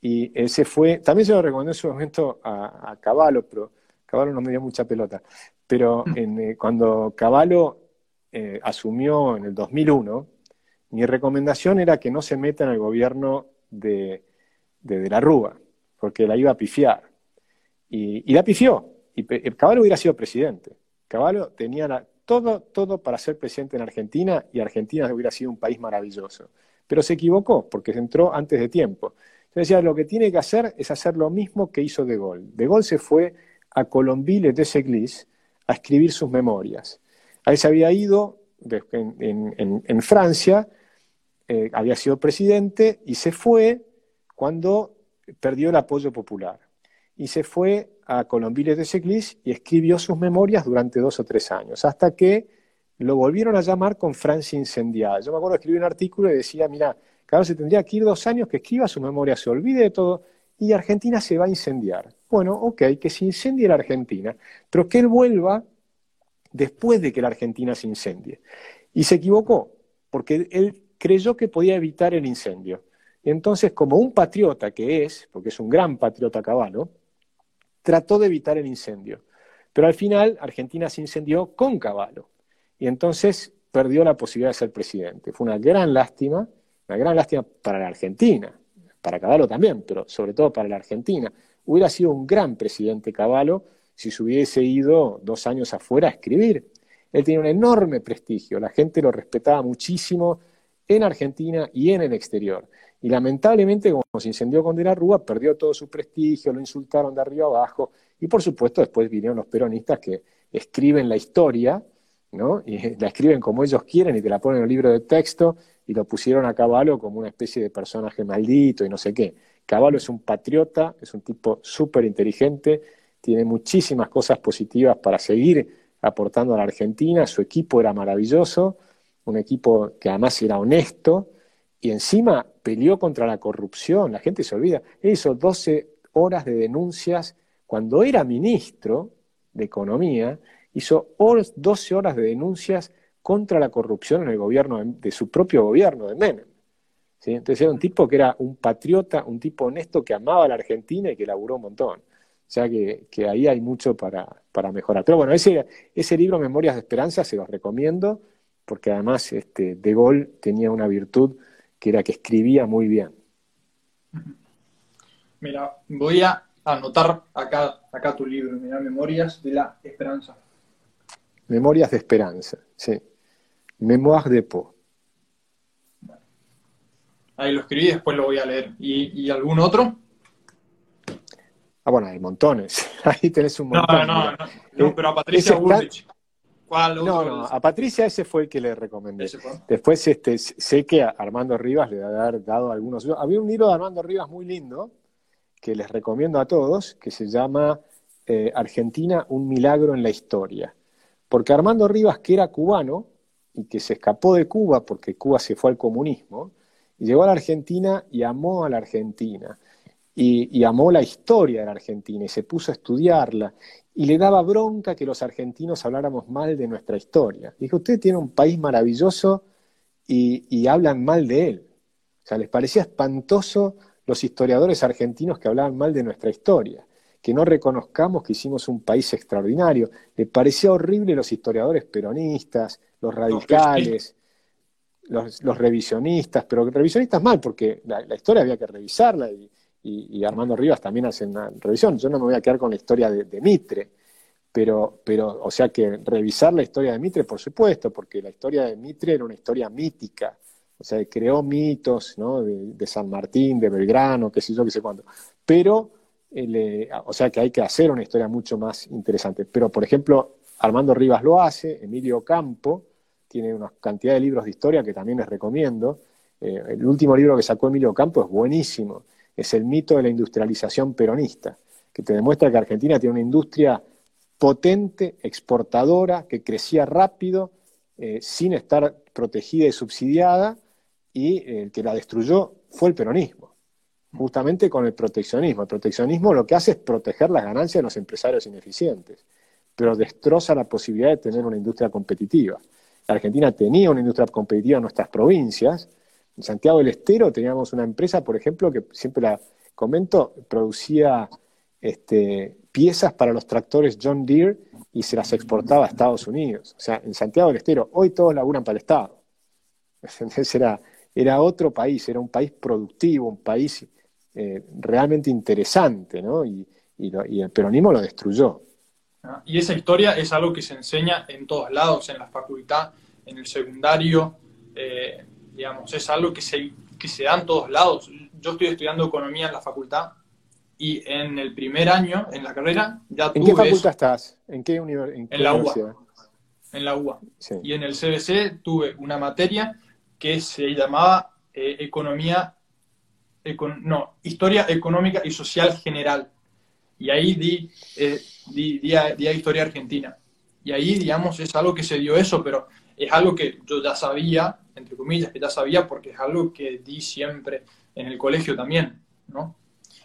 Y ese fue, también se lo recomendé en su momento a, Caballo, pero Caballo no me dio mucha pelota. Pero mm. eh, cuando Caballo eh, asumió en el 2001, mi recomendación era que no se meta en el gobierno de, de, la Rúa, porque la iba a pifiar. Y, la pifió. Y Caballo hubiera sido presidente. Caballo tenía todo, todo para ser presidente en Argentina y Argentina hubiera sido un país maravilloso. Pero se equivocó porque se entró antes de tiempo. Entonces decía, lo que tiene que hacer es hacer lo mismo que hizo De Gaulle. De Gaulle se fue a Colombille de Seglis a escribir sus memorias. Ahí se había ido en Francia eh, había sido presidente y se fue cuando perdió el apoyo popular. Y se fue a Colombiles de Seglis y escribió sus memorias durante dos o tres años, hasta que lo volvieron a llamar con Francia incendiada. Yo me acuerdo que escribí un artículo y decía, mira, vez se tendría que ir dos años, que escriba su memoria, se olvide de todo, y Argentina se va a incendiar. Bueno, ok, que se incendie la Argentina, pero que él vuelva después de que la Argentina se incendie. Y se equivocó, porque él creyó que podía evitar el incendio. Y entonces, como un patriota que es, porque es un gran patriota Caballo, trató de evitar el incendio. Pero al final Argentina se incendió con Caballo. Y entonces perdió la posibilidad de ser presidente. Fue una gran lástima, una gran lástima para la Argentina, para Caballo también, pero sobre todo para la Argentina. Hubiera sido un gran presidente Caballo si se hubiese ido dos años afuera a escribir. Él tenía un enorme prestigio, la gente lo respetaba muchísimo, en Argentina y en el exterior. Y lamentablemente, como se incendió con De Rúa, perdió todo su prestigio, lo insultaron de arriba abajo, y por supuesto después vinieron los peronistas que escriben la historia, ¿no? Y la escriben como ellos quieren y te la ponen en el libro de texto y lo pusieron a Caballo como una especie de personaje maldito y no sé qué. Caballo es un patriota, es un tipo súper inteligente, tiene muchísimas cosas positivas para seguir aportando a la Argentina, su equipo era maravilloso, un equipo que además era honesto y encima peleó contra la corrupción, la gente se olvida, él hizo 12 horas de denuncias cuando era ministro de Economía, hizo 12 horas de denuncias contra la corrupción en el gobierno de, su propio gobierno, de Menem. Entonces era un tipo que era un patriota, un tipo honesto que amaba a la Argentina y que laburó un montón. O sea que, ahí hay mucho para, mejorar. Pero bueno, ese, ese libro, Memorias de Esperanza, se los recomiendo, porque además este, De Gaulle tenía una virtud que era que escribía muy bien. Mira, voy a anotar acá, acá tu libro, mira, Memorias de la Esperanza. Memorias de Esperanza, sí. Memoires de Po. Ahí lo escribí, después lo voy a leer. ¿Y, algún otro? Ah, bueno, hay montones. Ahí tenés un montón. No, no, no, no pero a Patricia Bullrich. ¿Cuál no, no, a Patricia ese fue el que le recomendé. Después este, sé que a Armando Rivas le haber dado algunos. Había un libro de Armando Rivas muy lindo que les recomiendo a todos, que se llama eh, Argentina, un milagro en la historia. Porque Armando Rivas, que era cubano y que se escapó de Cuba porque Cuba se fue al comunismo, y llegó a la Argentina y amó a la Argentina. Y, amó la historia de la Argentina y se puso a estudiarla y le daba bronca que los argentinos habláramos mal de nuestra historia. Dijo, usted tiene un país maravilloso y, y hablan mal de él. O sea, les parecía espantoso los historiadores argentinos que hablaban mal de nuestra historia, que no reconozcamos que hicimos un país extraordinario. Le parecía horrible los historiadores peronistas, los radicales, los, revisionistas, pero revisionistas mal, porque la, historia había que revisarla y, Armando Rivas también hace una revisión. Yo no me voy a quedar con la historia de, Mitre, pero, pero, o sea que revisar la historia de Mitre, por supuesto, porque la historia de Mitre era una historia mítica, o sea, creó mitos, ¿no? De, San Martín, de Belgrano, qué sé yo, qué sé cuándo. Pero, eh, o sea, que hay que hacer una historia mucho más interesante. Pero, por ejemplo, Armando Rivas lo hace, Emilio Campo tiene una cantidad de libros de historia que también les recomiendo. Eh, el último libro que sacó Emilio Campo es buenísimo. Es el mito de la industrialización peronista, que te demuestra que Argentina tiene una industria potente, exportadora, que crecía rápido, eh, sin estar protegida y subsidiada, y el que la destruyó fue el peronismo, justamente con el proteccionismo. El proteccionismo lo que hace es proteger las ganancias de los empresarios ineficientes, pero destroza la posibilidad de tener una industria competitiva. Argentina tenía una industria competitiva en nuestras provincias. En Santiago del Estero teníamos una empresa, por ejemplo, que siempre la comento, producía este, piezas para los tractores John Deere y se las exportaba a Estados Unidos. O sea, en Santiago del Estero, hoy todos laburan para el Estado. Entonces era, era otro país, era un país productivo, un país eh, realmente interesante, ¿no? Y, el peronismo lo destruyó. Ah, y esa historia es algo que se enseña en todos lados, en la facultad, en el secundario, eh, digamos, es algo que se, que se da en todos lados. Yo estoy estudiando economía en la facultad y en el primer año, en la carrera, ya ¿En qué facultad estás? ¿En qué, universidad? en la UA. En la UA. Y en el CBC tuve una materia que se llamaba eh, Economía, no, Historia Económica y Social General. Y ahí di, eh, di, di, Historia Argentina. Y ahí, digamos, es algo que se dio eso, pero es algo que yo ya sabía, entre comillas, que ya sabía porque es algo que di siempre en el colegio también, ¿no?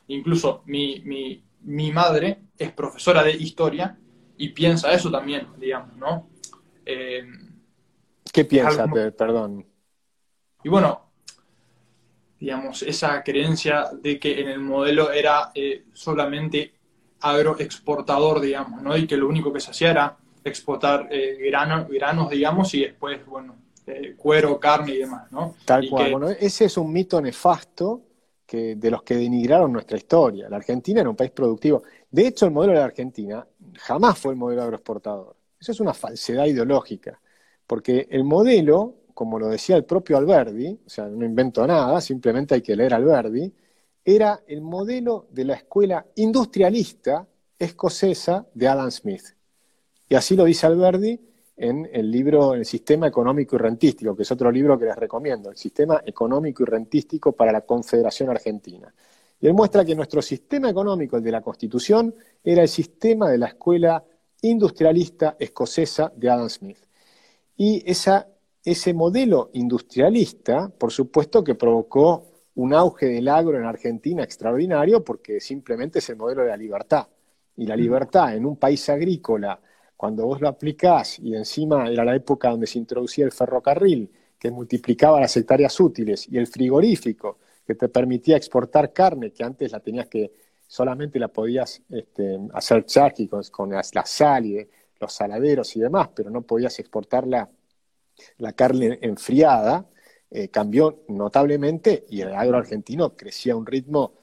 Incluso mi, mi, mi madre es profesora de historia y piensa eso también, digamos, ¿no? Eh, ¿Qué piensa? Perdón. Y bueno, digamos, esa creencia de que en el modelo era eh, solamente agroexportador, digamos, ¿no? Y que lo único que se hacía era exportar eh, granos, digamos, y después, bueno, eh, cuero, carne y demás, ¿no? Tal cual. Bueno, ese es un mito nefasto que, de los que denigraron nuestra historia. La Argentina era un país productivo. De hecho, el modelo de la Argentina jamás fue el modelo agroexportador. Eso es una falsedad ideológica, porque el modelo como lo decía el propio Alberdi, o sea, no invento nada, simplemente hay que leer Alberdi, era el modelo de la escuela industrialista escocesa de Adam Smith. Y así lo dice Alberdi en el libro El Sistema Económico y Rentístico, que es otro libro que les recomiendo, el Sistema Económico y Rentístico para la Confederación Argentina. Y él muestra que nuestro sistema económico, el de la Constitución, era el sistema de la escuela industrialista escocesa de Adam Smith. Y esa ese modelo industrialista, por supuesto que provocó un auge del agro en Argentina extraordinario porque simplemente es el modelo de la libertad. Y la libertad en un país agrícola, cuando vos lo aplicás y encima era la época donde se introducía el ferrocarril, que multiplicaba las hectáreas útiles, y el frigorífico, que te permitía exportar carne, que antes la tenías que, solamente la podías este, hacer chaki con, la, sal y los saladeros y demás, pero no podías exportar la, carne enfriada, eh, cambió notablemente y el agro argentino crecía a un ritmo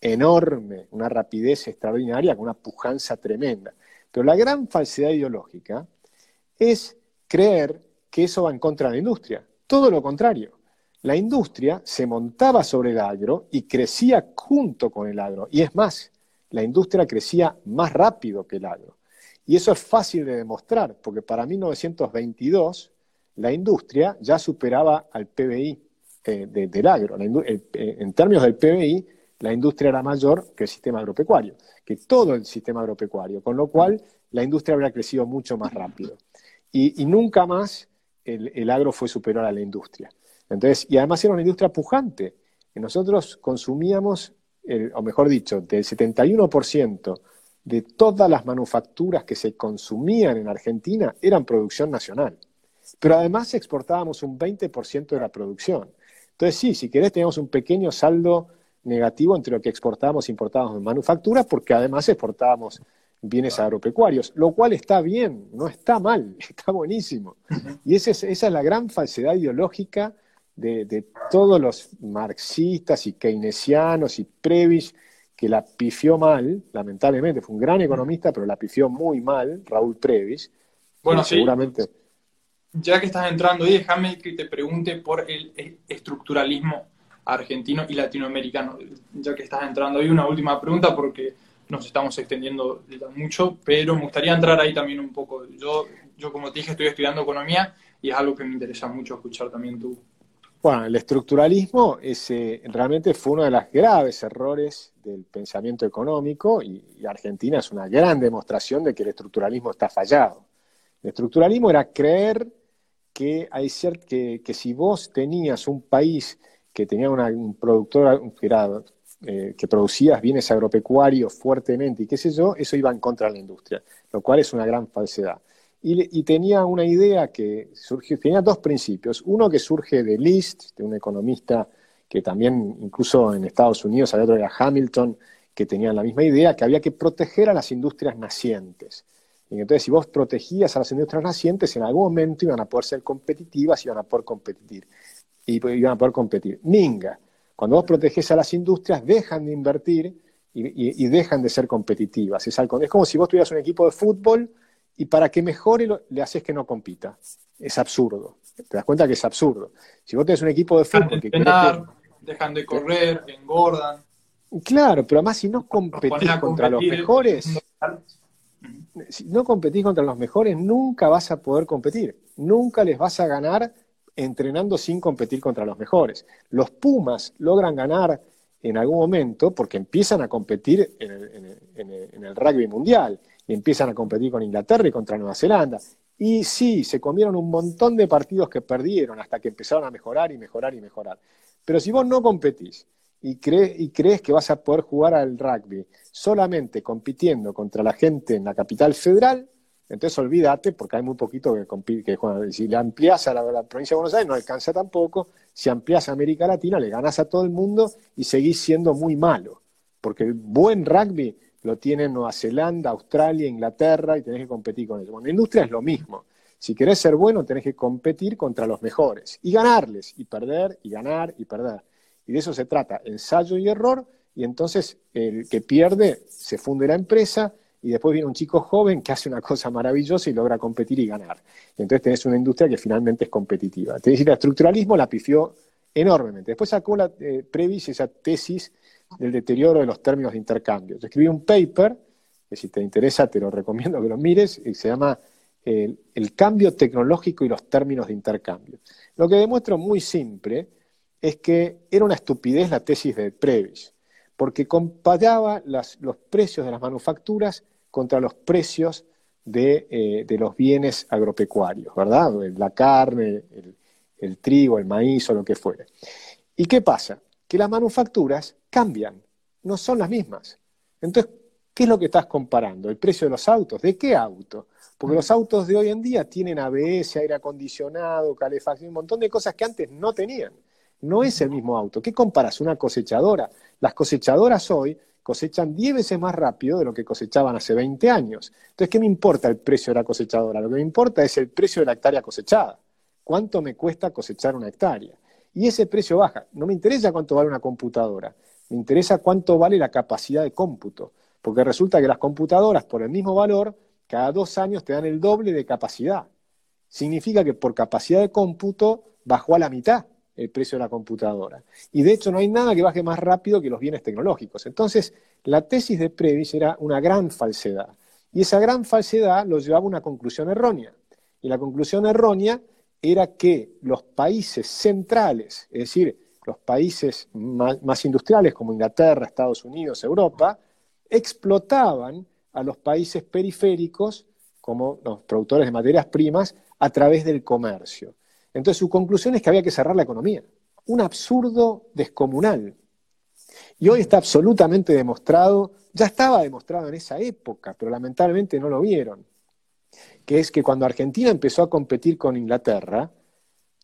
enorme, una rapidez extraordinaria, con una pujanza tremenda. Pero la gran falsedad ideológica es creer que eso va en contra de la industria. Todo lo contrario. La industria se montaba sobre el agro y crecía junto con el agro. Y es más, la industria crecía más rápido que el agro. Y eso es fácil de demostrar, porque para 1922 la industria ya superaba al PBI eh, del agro. Eh, en términos del PBI, la industria era mayor que el sistema agropecuario, que todo el sistema agropecuario, con lo cual la industria habría crecido mucho más rápido. Y, nunca más el, agro fue superior a la industria. Entonces, y además era una industria pujante. nosotros consumíamos, o mejor dicho, del 71% de todas las manufacturas que se consumían en Argentina eran producción nacional. Pero además exportábamos un 20% de la producción. Entonces, sí, si querés, teníamos un pequeño saldo negativo entre lo que exportábamos e importábamos en manufacturas, porque además exportábamos bienes agropecuarios, lo cual está bien, no está mal, está buenísimo. Y esa es, la gran falsedad ideológica de, todos los marxistas y keynesianos y Previs, que la pifió mal, lamentablemente, fue un gran economista, pero la pifió muy mal, Raúl Previs. Bueno, seguramente. Ya que estás entrando ahí, déjame que te pregunte por el estructuralismo argentino y latinoamericano. Ya que estás entrando ahí, una última pregunta porque nos estamos extendiendo mucho, pero me gustaría entrar ahí también un poco. Yo, yo como te dije, estoy estudiando economía y es algo que me interesa mucho escuchar también tú. Bueno, el estructuralismo ese, realmente fue uno de los graves errores del pensamiento económico y, Argentina es una gran demostración de que el estructuralismo está fallado. El estructuralismo era creer que, hay que, que si vos tenías un país que tenía una, un productor eh, que producía bienes agropecuarios fuertemente y qué sé yo, eso iba en contra de la industria, lo cual es una gran falsedad. Y, tenía una idea que surgió, tenía dos principios. Uno que surge de List, de un economista que también, incluso en Estados Unidos, había otro era Hamilton, que tenían la misma idea, que había que proteger a las industrias nacientes. Y entonces, si vos protegías a las industrias nacientes, en algún momento iban a poder ser competitivas, iban a poder competir y iban a poder competir. Minga, cuando vos proteges a las industrias, dejan de invertir y, dejan de ser competitivas. Es, es, como si vos tuvieras un equipo de fútbol y para que mejore le haces que no compita. Es absurdo. Te das cuenta que es absurdo. Si vos tenés un equipo de fútbol que, dejan de correr, engordan. Claro, pero además si no competís contra los mejores, si no competís contra los mejores, nunca vas a poder competir. Nunca les vas a ganar entrenando sin competir contra los mejores. Los Pumas logran ganar en algún momento porque empiezan a competir en el, rugby mundial y empiezan a competir con Inglaterra y contra Nueva Zelanda. Y sí, se comieron un montón de partidos que perdieron hasta que empezaron a mejorar y mejorar y mejorar. Pero si vos no competís y, y crees que vas a poder jugar al rugby solamente compitiendo contra la gente en la capital federal, entonces olvídate, porque hay muy poquito que, que Si le amplias a la, provincia de Buenos Aires, no alcanza tampoco. Si amplias a América Latina, le ganas a todo el mundo y seguís siendo muy malo. Porque el buen rugby lo tiene Nueva Zelanda, Australia, Inglaterra y tenés que competir con ellos. Bueno, la industria es lo mismo. Si querés ser bueno, tenés que competir contra los mejores y ganarles, y perder, y ganar, y perder. Y de eso se trata, ensayo y error, y entonces el que pierde se funde la empresa y después viene un chico joven que hace una cosa maravillosa y logra competir y ganar. Y entonces tenés una industria que finalmente es competitiva. Te decir, el estructuralismo la pifió enormemente. Después sacó la eh, Previs esa tesis del deterioro de los términos de intercambio. Yo escribí un paper, que si te interesa te lo recomiendo que lo mires, y se llama el, el cambio tecnológico y los términos de intercambio. Lo que demuestro muy simple es que era una estupidez la tesis de Previs, porque comparaba los precios de las manufacturas contra los precios eh, de, los bienes agropecuarios, ¿verdad? La carne, el, trigo, el maíz o lo que fuere. ¿Y qué pasa? Que las manufacturas cambian, no son las mismas. Entonces, ¿Qué es lo que estás comparando? ¿El precio de los autos? ¿De qué auto? Porque los autos de hoy en día tienen ABS, aire acondicionado, calefacción, un montón de cosas que antes no tenían. No es el mismo auto. ¿Qué comparas? Una cosechadora. Las cosechadoras hoy cosechan 10 veces más rápido de lo que cosechaban hace 20 años. Entonces, ¿qué me importa el precio de la cosechadora? Lo que me importa es el precio de la hectárea cosechada. ¿Cuánto me cuesta cosechar una hectárea? Y ese precio baja. No me interesa cuánto vale una computadora, me interesa cuánto vale la capacidad de cómputo. Porque resulta que las computadoras, por el mismo valor, cada dos años te dan el doble de capacidad. Significa que por capacidad de cómputo bajó a la mitad el precio de la computadora. Y de hecho no hay nada que baje más rápido que los bienes tecnológicos. Entonces, la tesis de Previs era una gran falsedad. Y esa gran falsedad lo llevaba a una conclusión errónea. Y la conclusión errónea era que los países centrales, es decir, los países más, industriales como Inglaterra, Estados Unidos, Europa, explotaban a los países periféricos como los productores de materias primas a través del comercio. Entonces su conclusión es que había que cerrar la economía. Un absurdo descomunal. Y hoy está absolutamente demostrado, ya estaba demostrado en esa época, pero lamentablemente no lo vieron, que es que cuando Argentina empezó a competir con Inglaterra,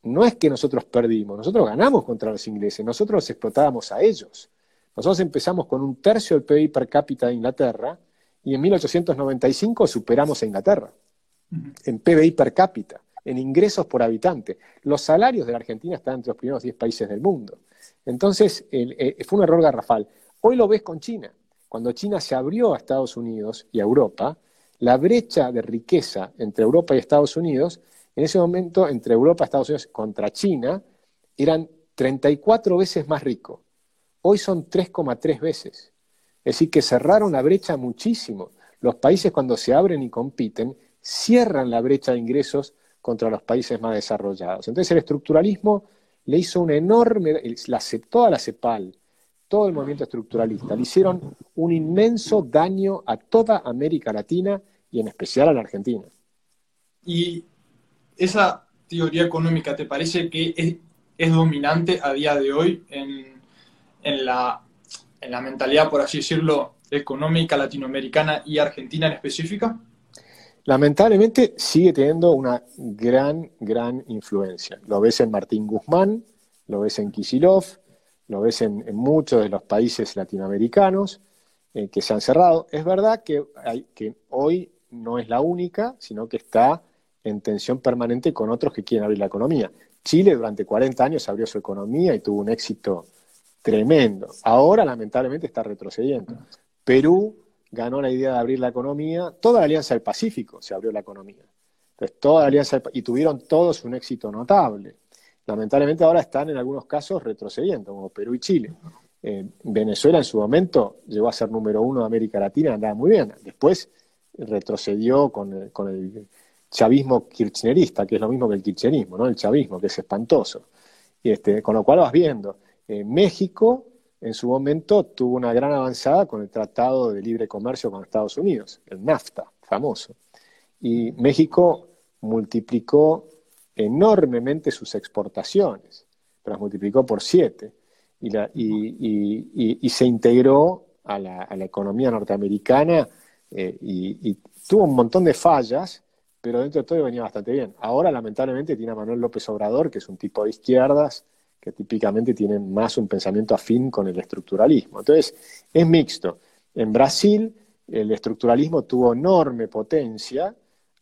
no es que nosotros perdimos, nosotros ganamos contra los ingleses, nosotros los explotábamos a ellos. Nosotros empezamos con un tercio del PIB per cápita de Inglaterra y en 1895 superamos a Inglaterra en PBI per cápita en ingresos por habitante. Los salarios de la Argentina están entre los primeros 10 países del mundo. Entonces, eh, fue un error garrafal. Hoy lo ves con China. Cuando China se abrió a Estados Unidos y a Europa, la brecha de riqueza entre Europa y Estados Unidos, en ese momento, entre Europa y Estados Unidos contra China, eran 34 veces más ricos. Hoy son 3,3 veces. Es decir, que cerraron la brecha muchísimo. Los países cuando se abren y compiten, cierran la brecha de ingresos contra los países más desarrollados. Entonces el estructuralismo le hizo un enorme, la, toda la CEPAL, todo el movimiento estructuralista, le hicieron un inmenso daño a toda América Latina y en especial a la Argentina. ¿Y esa teoría económica te parece que es, dominante a día de hoy en, la, en la mentalidad, por así decirlo, económica latinoamericana y argentina en específica? Lamentablemente sigue teniendo una gran, gran influencia. Lo ves en Martín Guzmán, lo ves en Kisilov, lo ves en, muchos de los países latinoamericanos eh, que se han cerrado. Es verdad que, que hoy no es la única, sino que está en tensión permanente con otros que quieren abrir la economía. Chile durante 40 años abrió su economía y tuvo un éxito tremendo. Ahora lamentablemente está retrocediendo. Perú ganó la idea de abrir la economía, toda la Alianza del Pacífico se abrió la economía. Entonces, toda la Alianza y tuvieron todos un éxito notable. Lamentablemente ahora están en algunos casos retrocediendo, como Perú y Chile. Eh, Venezuela en su momento llegó a ser número uno de América Latina, andaba muy bien. Después retrocedió con el, chavismo kirchnerista, que es lo mismo que el kirchnerismo, ¿no? El chavismo, que es espantoso. Y este, con lo cual vas viendo, eh, México en su momento tuvo una gran avanzada con el Tratado de Libre Comercio con Estados Unidos, el NAFTA, famoso. Y México multiplicó enormemente sus exportaciones, las multiplicó por siete, y, se integró a la, economía norteamericana eh, y, tuvo un montón de fallas, pero dentro de todo venía bastante bien. Ahora, lamentablemente, tiene a Manuel López Obrador, que es un tipo de izquierdas, que típicamente tienen más un pensamiento afín con el estructuralismo. Entonces, es mixto. En Brasil, el estructuralismo tuvo enorme potencia,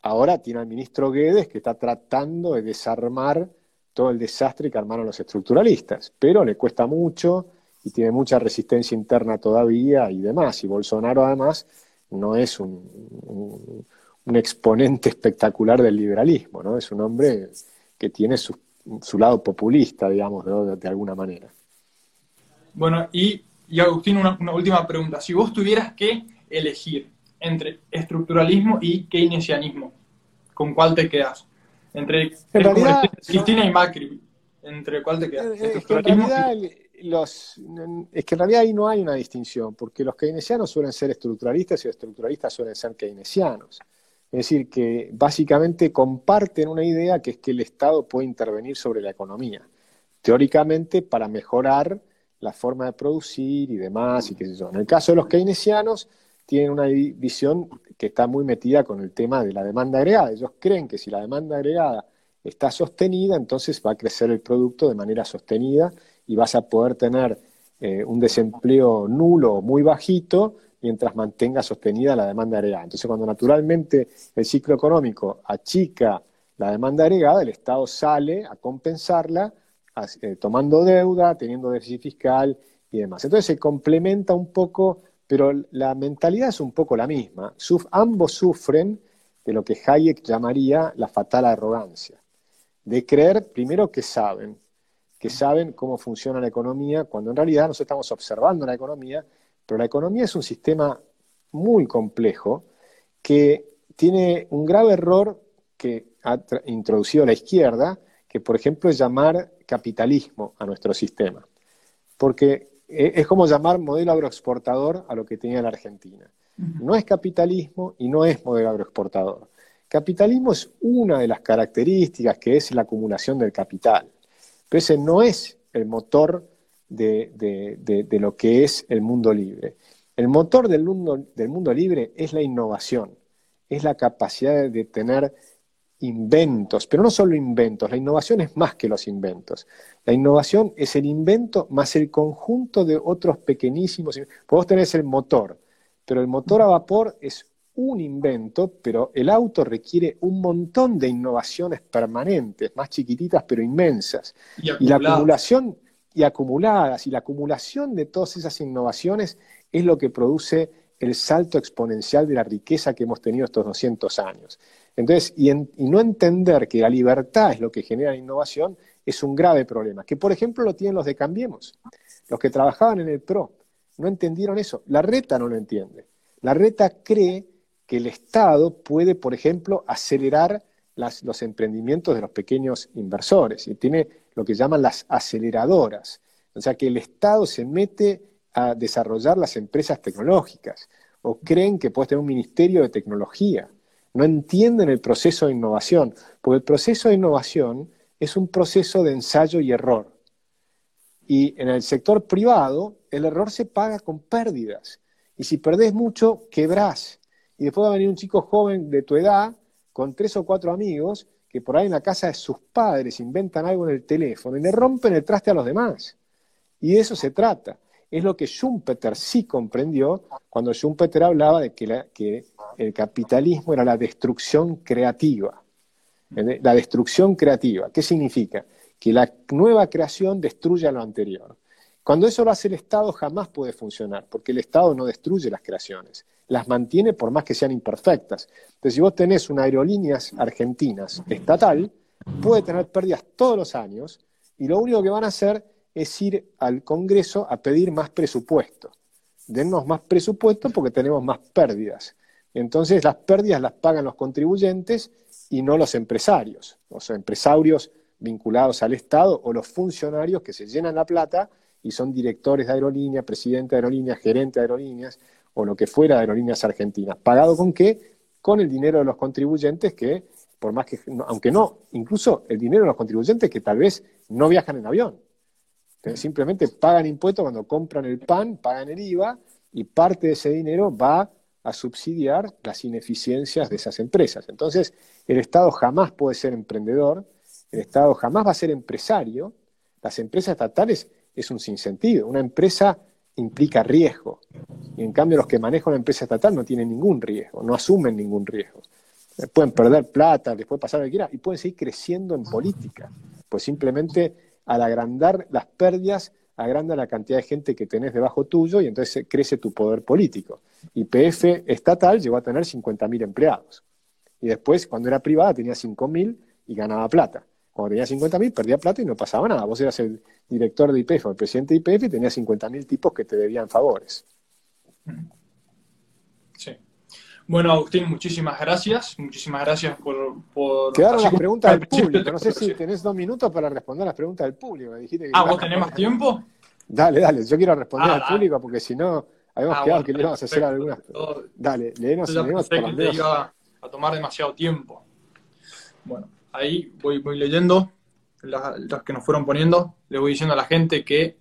ahora tiene al ministro Guedes que está tratando de desarmar todo el desastre que armaron los estructuralistas, pero le cuesta mucho y tiene mucha resistencia interna todavía y demás. Y Bolsonaro además no es un, un exponente espectacular del liberalismo, ¿no? Es un hombre que tiene sus su lado populista, digamos, de, alguna manera. Bueno, y, Agustín, una, última pregunta. Si vos tuvieras que elegir entre estructuralismo y keynesianismo, ¿con cuál te quedas? Entre Cristina y Macri, ¿entre cuál te quedas? Eh, es que, en realidad, los, es que en realidad ahí no hay una distinción, porque los keynesianos suelen ser estructuralistas y los estructuralistas suelen ser keynesianos. Es decir, que básicamente comparten una idea que es que el Estado puede intervenir sobre la economía, teóricamente para mejorar la forma de producir y demás, y qué sé yo. En el caso de los keynesianos, tienen una visión que está muy metida con el tema de la demanda agregada. Ellos creen que si la demanda agregada está sostenida, entonces va a crecer el producto de manera sostenida y vas a poder tener eh, un desempleo nulo o muy bajito mientras mantenga sostenida la demanda agregada. Entonces, cuando naturalmente el ciclo económico achica la demanda agregada, el Estado sale a compensarla eh, tomando deuda, teniendo déficit fiscal y demás. Entonces se complementa un poco, pero la mentalidad es un poco la misma. ambos sufren de lo que Hayek llamaría la fatal arrogancia, de creer primero que saben, que saben cómo funciona la economía, cuando en realidad nosotros estamos observando la economía, pero la economía es un sistema muy complejo que tiene un grave error que ha introducido la izquierda, que por ejemplo es llamar capitalismo a nuestro sistema. Porque e, es como llamar modelo agroexportador a lo que tenía la Argentina. No es capitalismo y no es modelo agroexportador. Capitalismo es una de las características que es la acumulación del capital. Pero ese no es el motor de, lo que es el mundo libre. El motor del mundo, del mundo libre es la innovación, es la capacidad de tener inventos, pero no solo inventos, la innovación es más que los inventos. La innovación es el invento más el conjunto de otros pequeñísimos. Vos tenés el motor, pero el motor a vapor es un invento, pero el auto requiere un montón de innovaciones permanentes, más chiquititas pero inmensas. Y, la acumulación y acumuladas, y la acumulación de todas esas innovaciones es lo que produce el salto exponencial de la riqueza que hemos tenido estos 200 años. Entonces, y, no entender que la libertad es lo que genera la innovación es un grave problema, que por ejemplo lo tienen los de Cambiemos, los que trabajaban en el PRO, no entendieron eso. La reta no lo entiende. La reta cree que el Estado puede, por ejemplo, acelerar los emprendimientos de los pequeños inversores y tiene lo que llaman las aceleradoras. O sea, que el Estado se mete a desarrollar las empresas tecnológicas o creen que puede tener un ministerio de tecnología. No entienden el proceso de innovación, porque el proceso de innovación es un proceso de ensayo y error. Y en el sector privado, el error se paga con pérdidas. Y si perdés mucho, quebrás y después va a venir un chico joven de tu edad, con tres o cuatro amigos, que por ahí en la casa de sus padres inventan algo en el teléfono y le rompen el traste a los demás. Y de eso se trata. Es lo que Schumpeter sí comprendió cuando Schumpeter hablaba de que, el capitalismo era la destrucción creativa. La destrucción creativa. ¿Qué significa? Que la nueva creación destruye a lo anterior. Cuando eso lo hace el Estado jamás puede funcionar, porque el Estado no destruye las creaciones las mantiene por más que sean imperfectas. Entonces, si vos tenés una aerolíneas argentinas estatal, puede tener pérdidas todos los años y lo único que van a hacer es ir al Congreso a pedir más presupuesto. Dennos más presupuesto porque tenemos más pérdidas. Entonces, las pérdidas las pagan los contribuyentes y no los empresarios, los empresarios vinculados al Estado o los funcionarios que se llenan la plata y son directores de aerolíneas, presidente de aerolíneas, gerente de aerolíneas, o lo que fuera de Aerolíneas Argentinas. ¿Pagado con qué? Con el dinero de los contribuyentes que, por más que, aunque no, incluso el dinero de los contribuyentes que tal vez no viajan en avión. simplemente pagan impuestos cuando compran el pan, pagan el IVA y parte de ese dinero va a subsidiar las ineficiencias de esas empresas. Entonces, el Estado jamás puede ser emprendedor, el Estado jamás va a ser empresario, las empresas estatales es un sinsentido. Una empresa implica riesgo. Y en cambio los que manejan una empresa estatal no tienen ningún riesgo, no asumen ningún riesgo. Eh, pueden perder plata, les puede pasar lo que quiera, y pueden seguir creciendo en política. Pues simplemente al agrandar las pérdidas, agranda la cantidad de gente que tenés debajo tuyo y entonces crece tu poder político. Y PF estatal llegó a tener 50.000 empleados. Y después, cuando era privada, tenía 5.000 y ganaba plata. Cuando tenía 50.000, perdía plata y no pasaba nada. Vos eras el director de IPF o el presidente de IPF y tenías 50.000 tipos que te debían favores. Sí. Bueno, Agustín, muchísimas gracias. Muchísimas gracias por... Quedaron las preguntas del público. No sé si tenés dos minutos para responder las preguntas del público. ah, ¿vos tenés más tiempo? Dale, dale. Yo quiero responder ah, al público porque si no, habíamos ah, quedado que le íbamos a hacer algunas... Dale, léenos, léenos por te iba a tomar demasiado tiempo. Bueno ahí voy, voy leyendo las, que nos fueron poniendo. Le voy diciendo a la gente que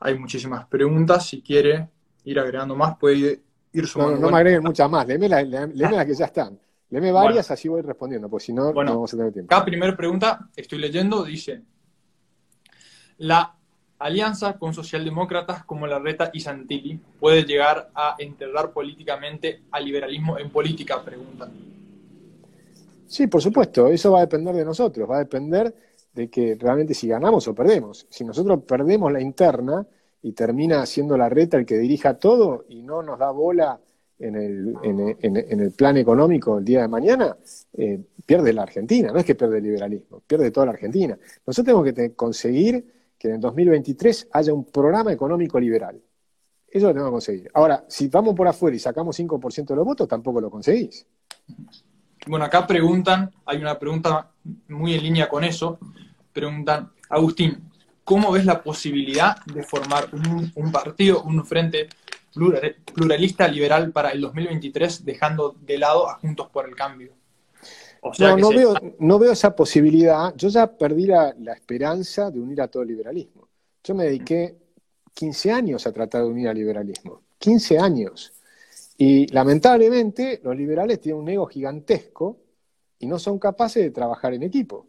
hay muchísimas preguntas. Si quiere ir agregando más, puede ir ir sumando. No, no, me agreguen muchas más, léeme las que ya están. Léeme varias, así voy respondiendo, porque si no, no vamos a tener tiempo. Acá, primera pregunta, estoy leyendo, dice, la alianza con socialdemócratas como Larreta y Santilli puede llegar a enterrar políticamente al liberalismo en política, pregunta. Sí, por supuesto, eso va a depender de nosotros, va a depender de que realmente si ganamos o perdemos. Si nosotros perdemos la interna y termina siendo Larreta el que dirija todo y no nos da bola en el, en, el plan económico el día de mañana, eh, pierde la Argentina, no es que pierde el liberalismo, pierde toda la Argentina. Nosotros tenemos que conseguir que en el 2023 haya un programa económico liberal. Eso lo tenemos que conseguir. Ahora, si vamos por afuera y sacamos 5% de los votos, tampoco lo conseguís. Bueno, acá preguntan, hay una pregunta muy en línea con eso, preguntan, Agustín, ¿cómo ves la posibilidad de formar un partido, un frente pluralista liberal para el 2023, dejando de lado a Juntos por el Cambio. no, no, veo, no, veo, esa posibilidad. Yo ya perdí la, esperanza de unir a todo el liberalismo. Yo me dediqué 15 años a tratar de unir al liberalismo. 15 años. Y lamentablemente los liberales tienen un ego gigantesco y no son capaces de trabajar en equipo.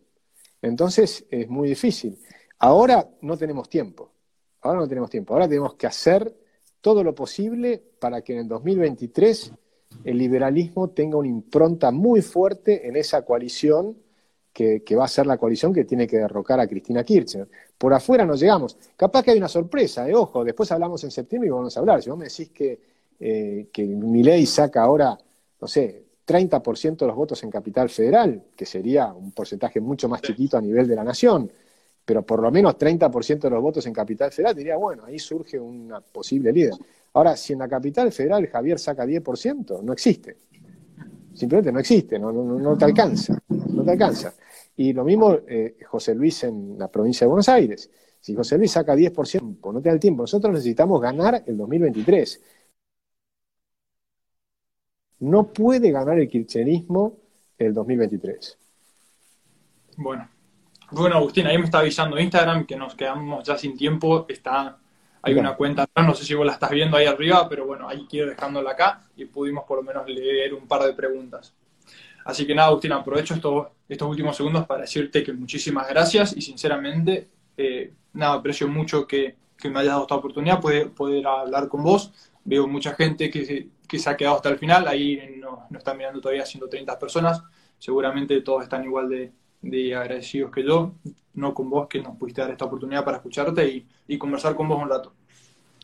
Entonces es muy difícil. Ahora no tenemos tiempo. Ahora no tenemos tiempo. Ahora tenemos que hacer todo lo posible para que en el 2023 el liberalismo tenga una impronta muy fuerte en esa coalición que, va a ser la coalición que tiene que derrocar a Cristina Kirchner. Por afuera no llegamos. Capaz que hay una sorpresa, eh, ojo, después hablamos en septiembre y vamos a hablar. Si vos me decís que, eh, que ley saca ahora, no sé, 30% de los votos en Capital Federal, que sería un porcentaje mucho más chiquito a nivel de la nación, pero por lo menos 30% de los votos en Capital Federal, diría, bueno, ahí surge una posible líder. Ahora, si en la Capital Federal Javier saca 10%, no existe. Simplemente no existe, no, no, te alcanza, no te alcanza. Y lo mismo eh, José Luis en la provincia de Buenos Aires. Si José Luis saca 10%, no te da el tiempo. Nosotros necesitamos ganar el 2023. No puede ganar el kirchnerismo el 2023. Bueno, bueno, Agustín, ahí me está avisando Instagram que nos quedamos ya sin tiempo. Está, hay una cuenta atrás, no sé si vos la estás viendo ahí arriba, pero bueno, ahí quiero dejándola acá y pudimos por lo menos leer un par de preguntas. Así que nada, Agustín, aprovecho estos, estos últimos segundos para decirte que muchísimas gracias y sinceramente, eh, nada, aprecio mucho que, me hayas dado esta oportunidad, poder, poder hablar con vos. Veo mucha gente que, que se ha quedado hasta el final, ahí no, no están mirando todavía 130 personas, seguramente todos están igual de, de agradecidos que yo, no con vos que nos pudiste dar esta oportunidad para escucharte y, conversar con vos un rato.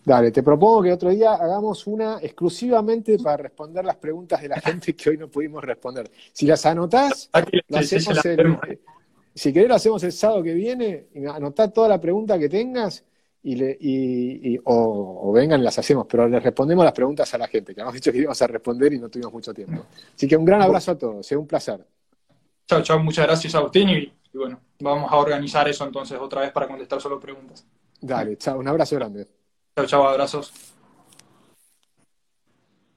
Dale, te propongo que otro día hagamos una exclusivamente para responder las preguntas de la gente que hoy no pudimos responder. Si las anotás, si querés lo hacemos el sábado que viene, anotá toda la pregunta que tengas y, le, y, o, vengan y las hacemos, pero le respondemos las preguntas a la gente, que hemos dicho que íbamos a responder y no tuvimos mucho tiempo. Así que un gran abrazo a todos, es un placer. Chao, chao, muchas gracias Agustín y, y bueno, vamos a organizar eso entonces otra vez para contestar solo preguntas. Dale, chao, un abrazo grande. Chao, chao, abrazos.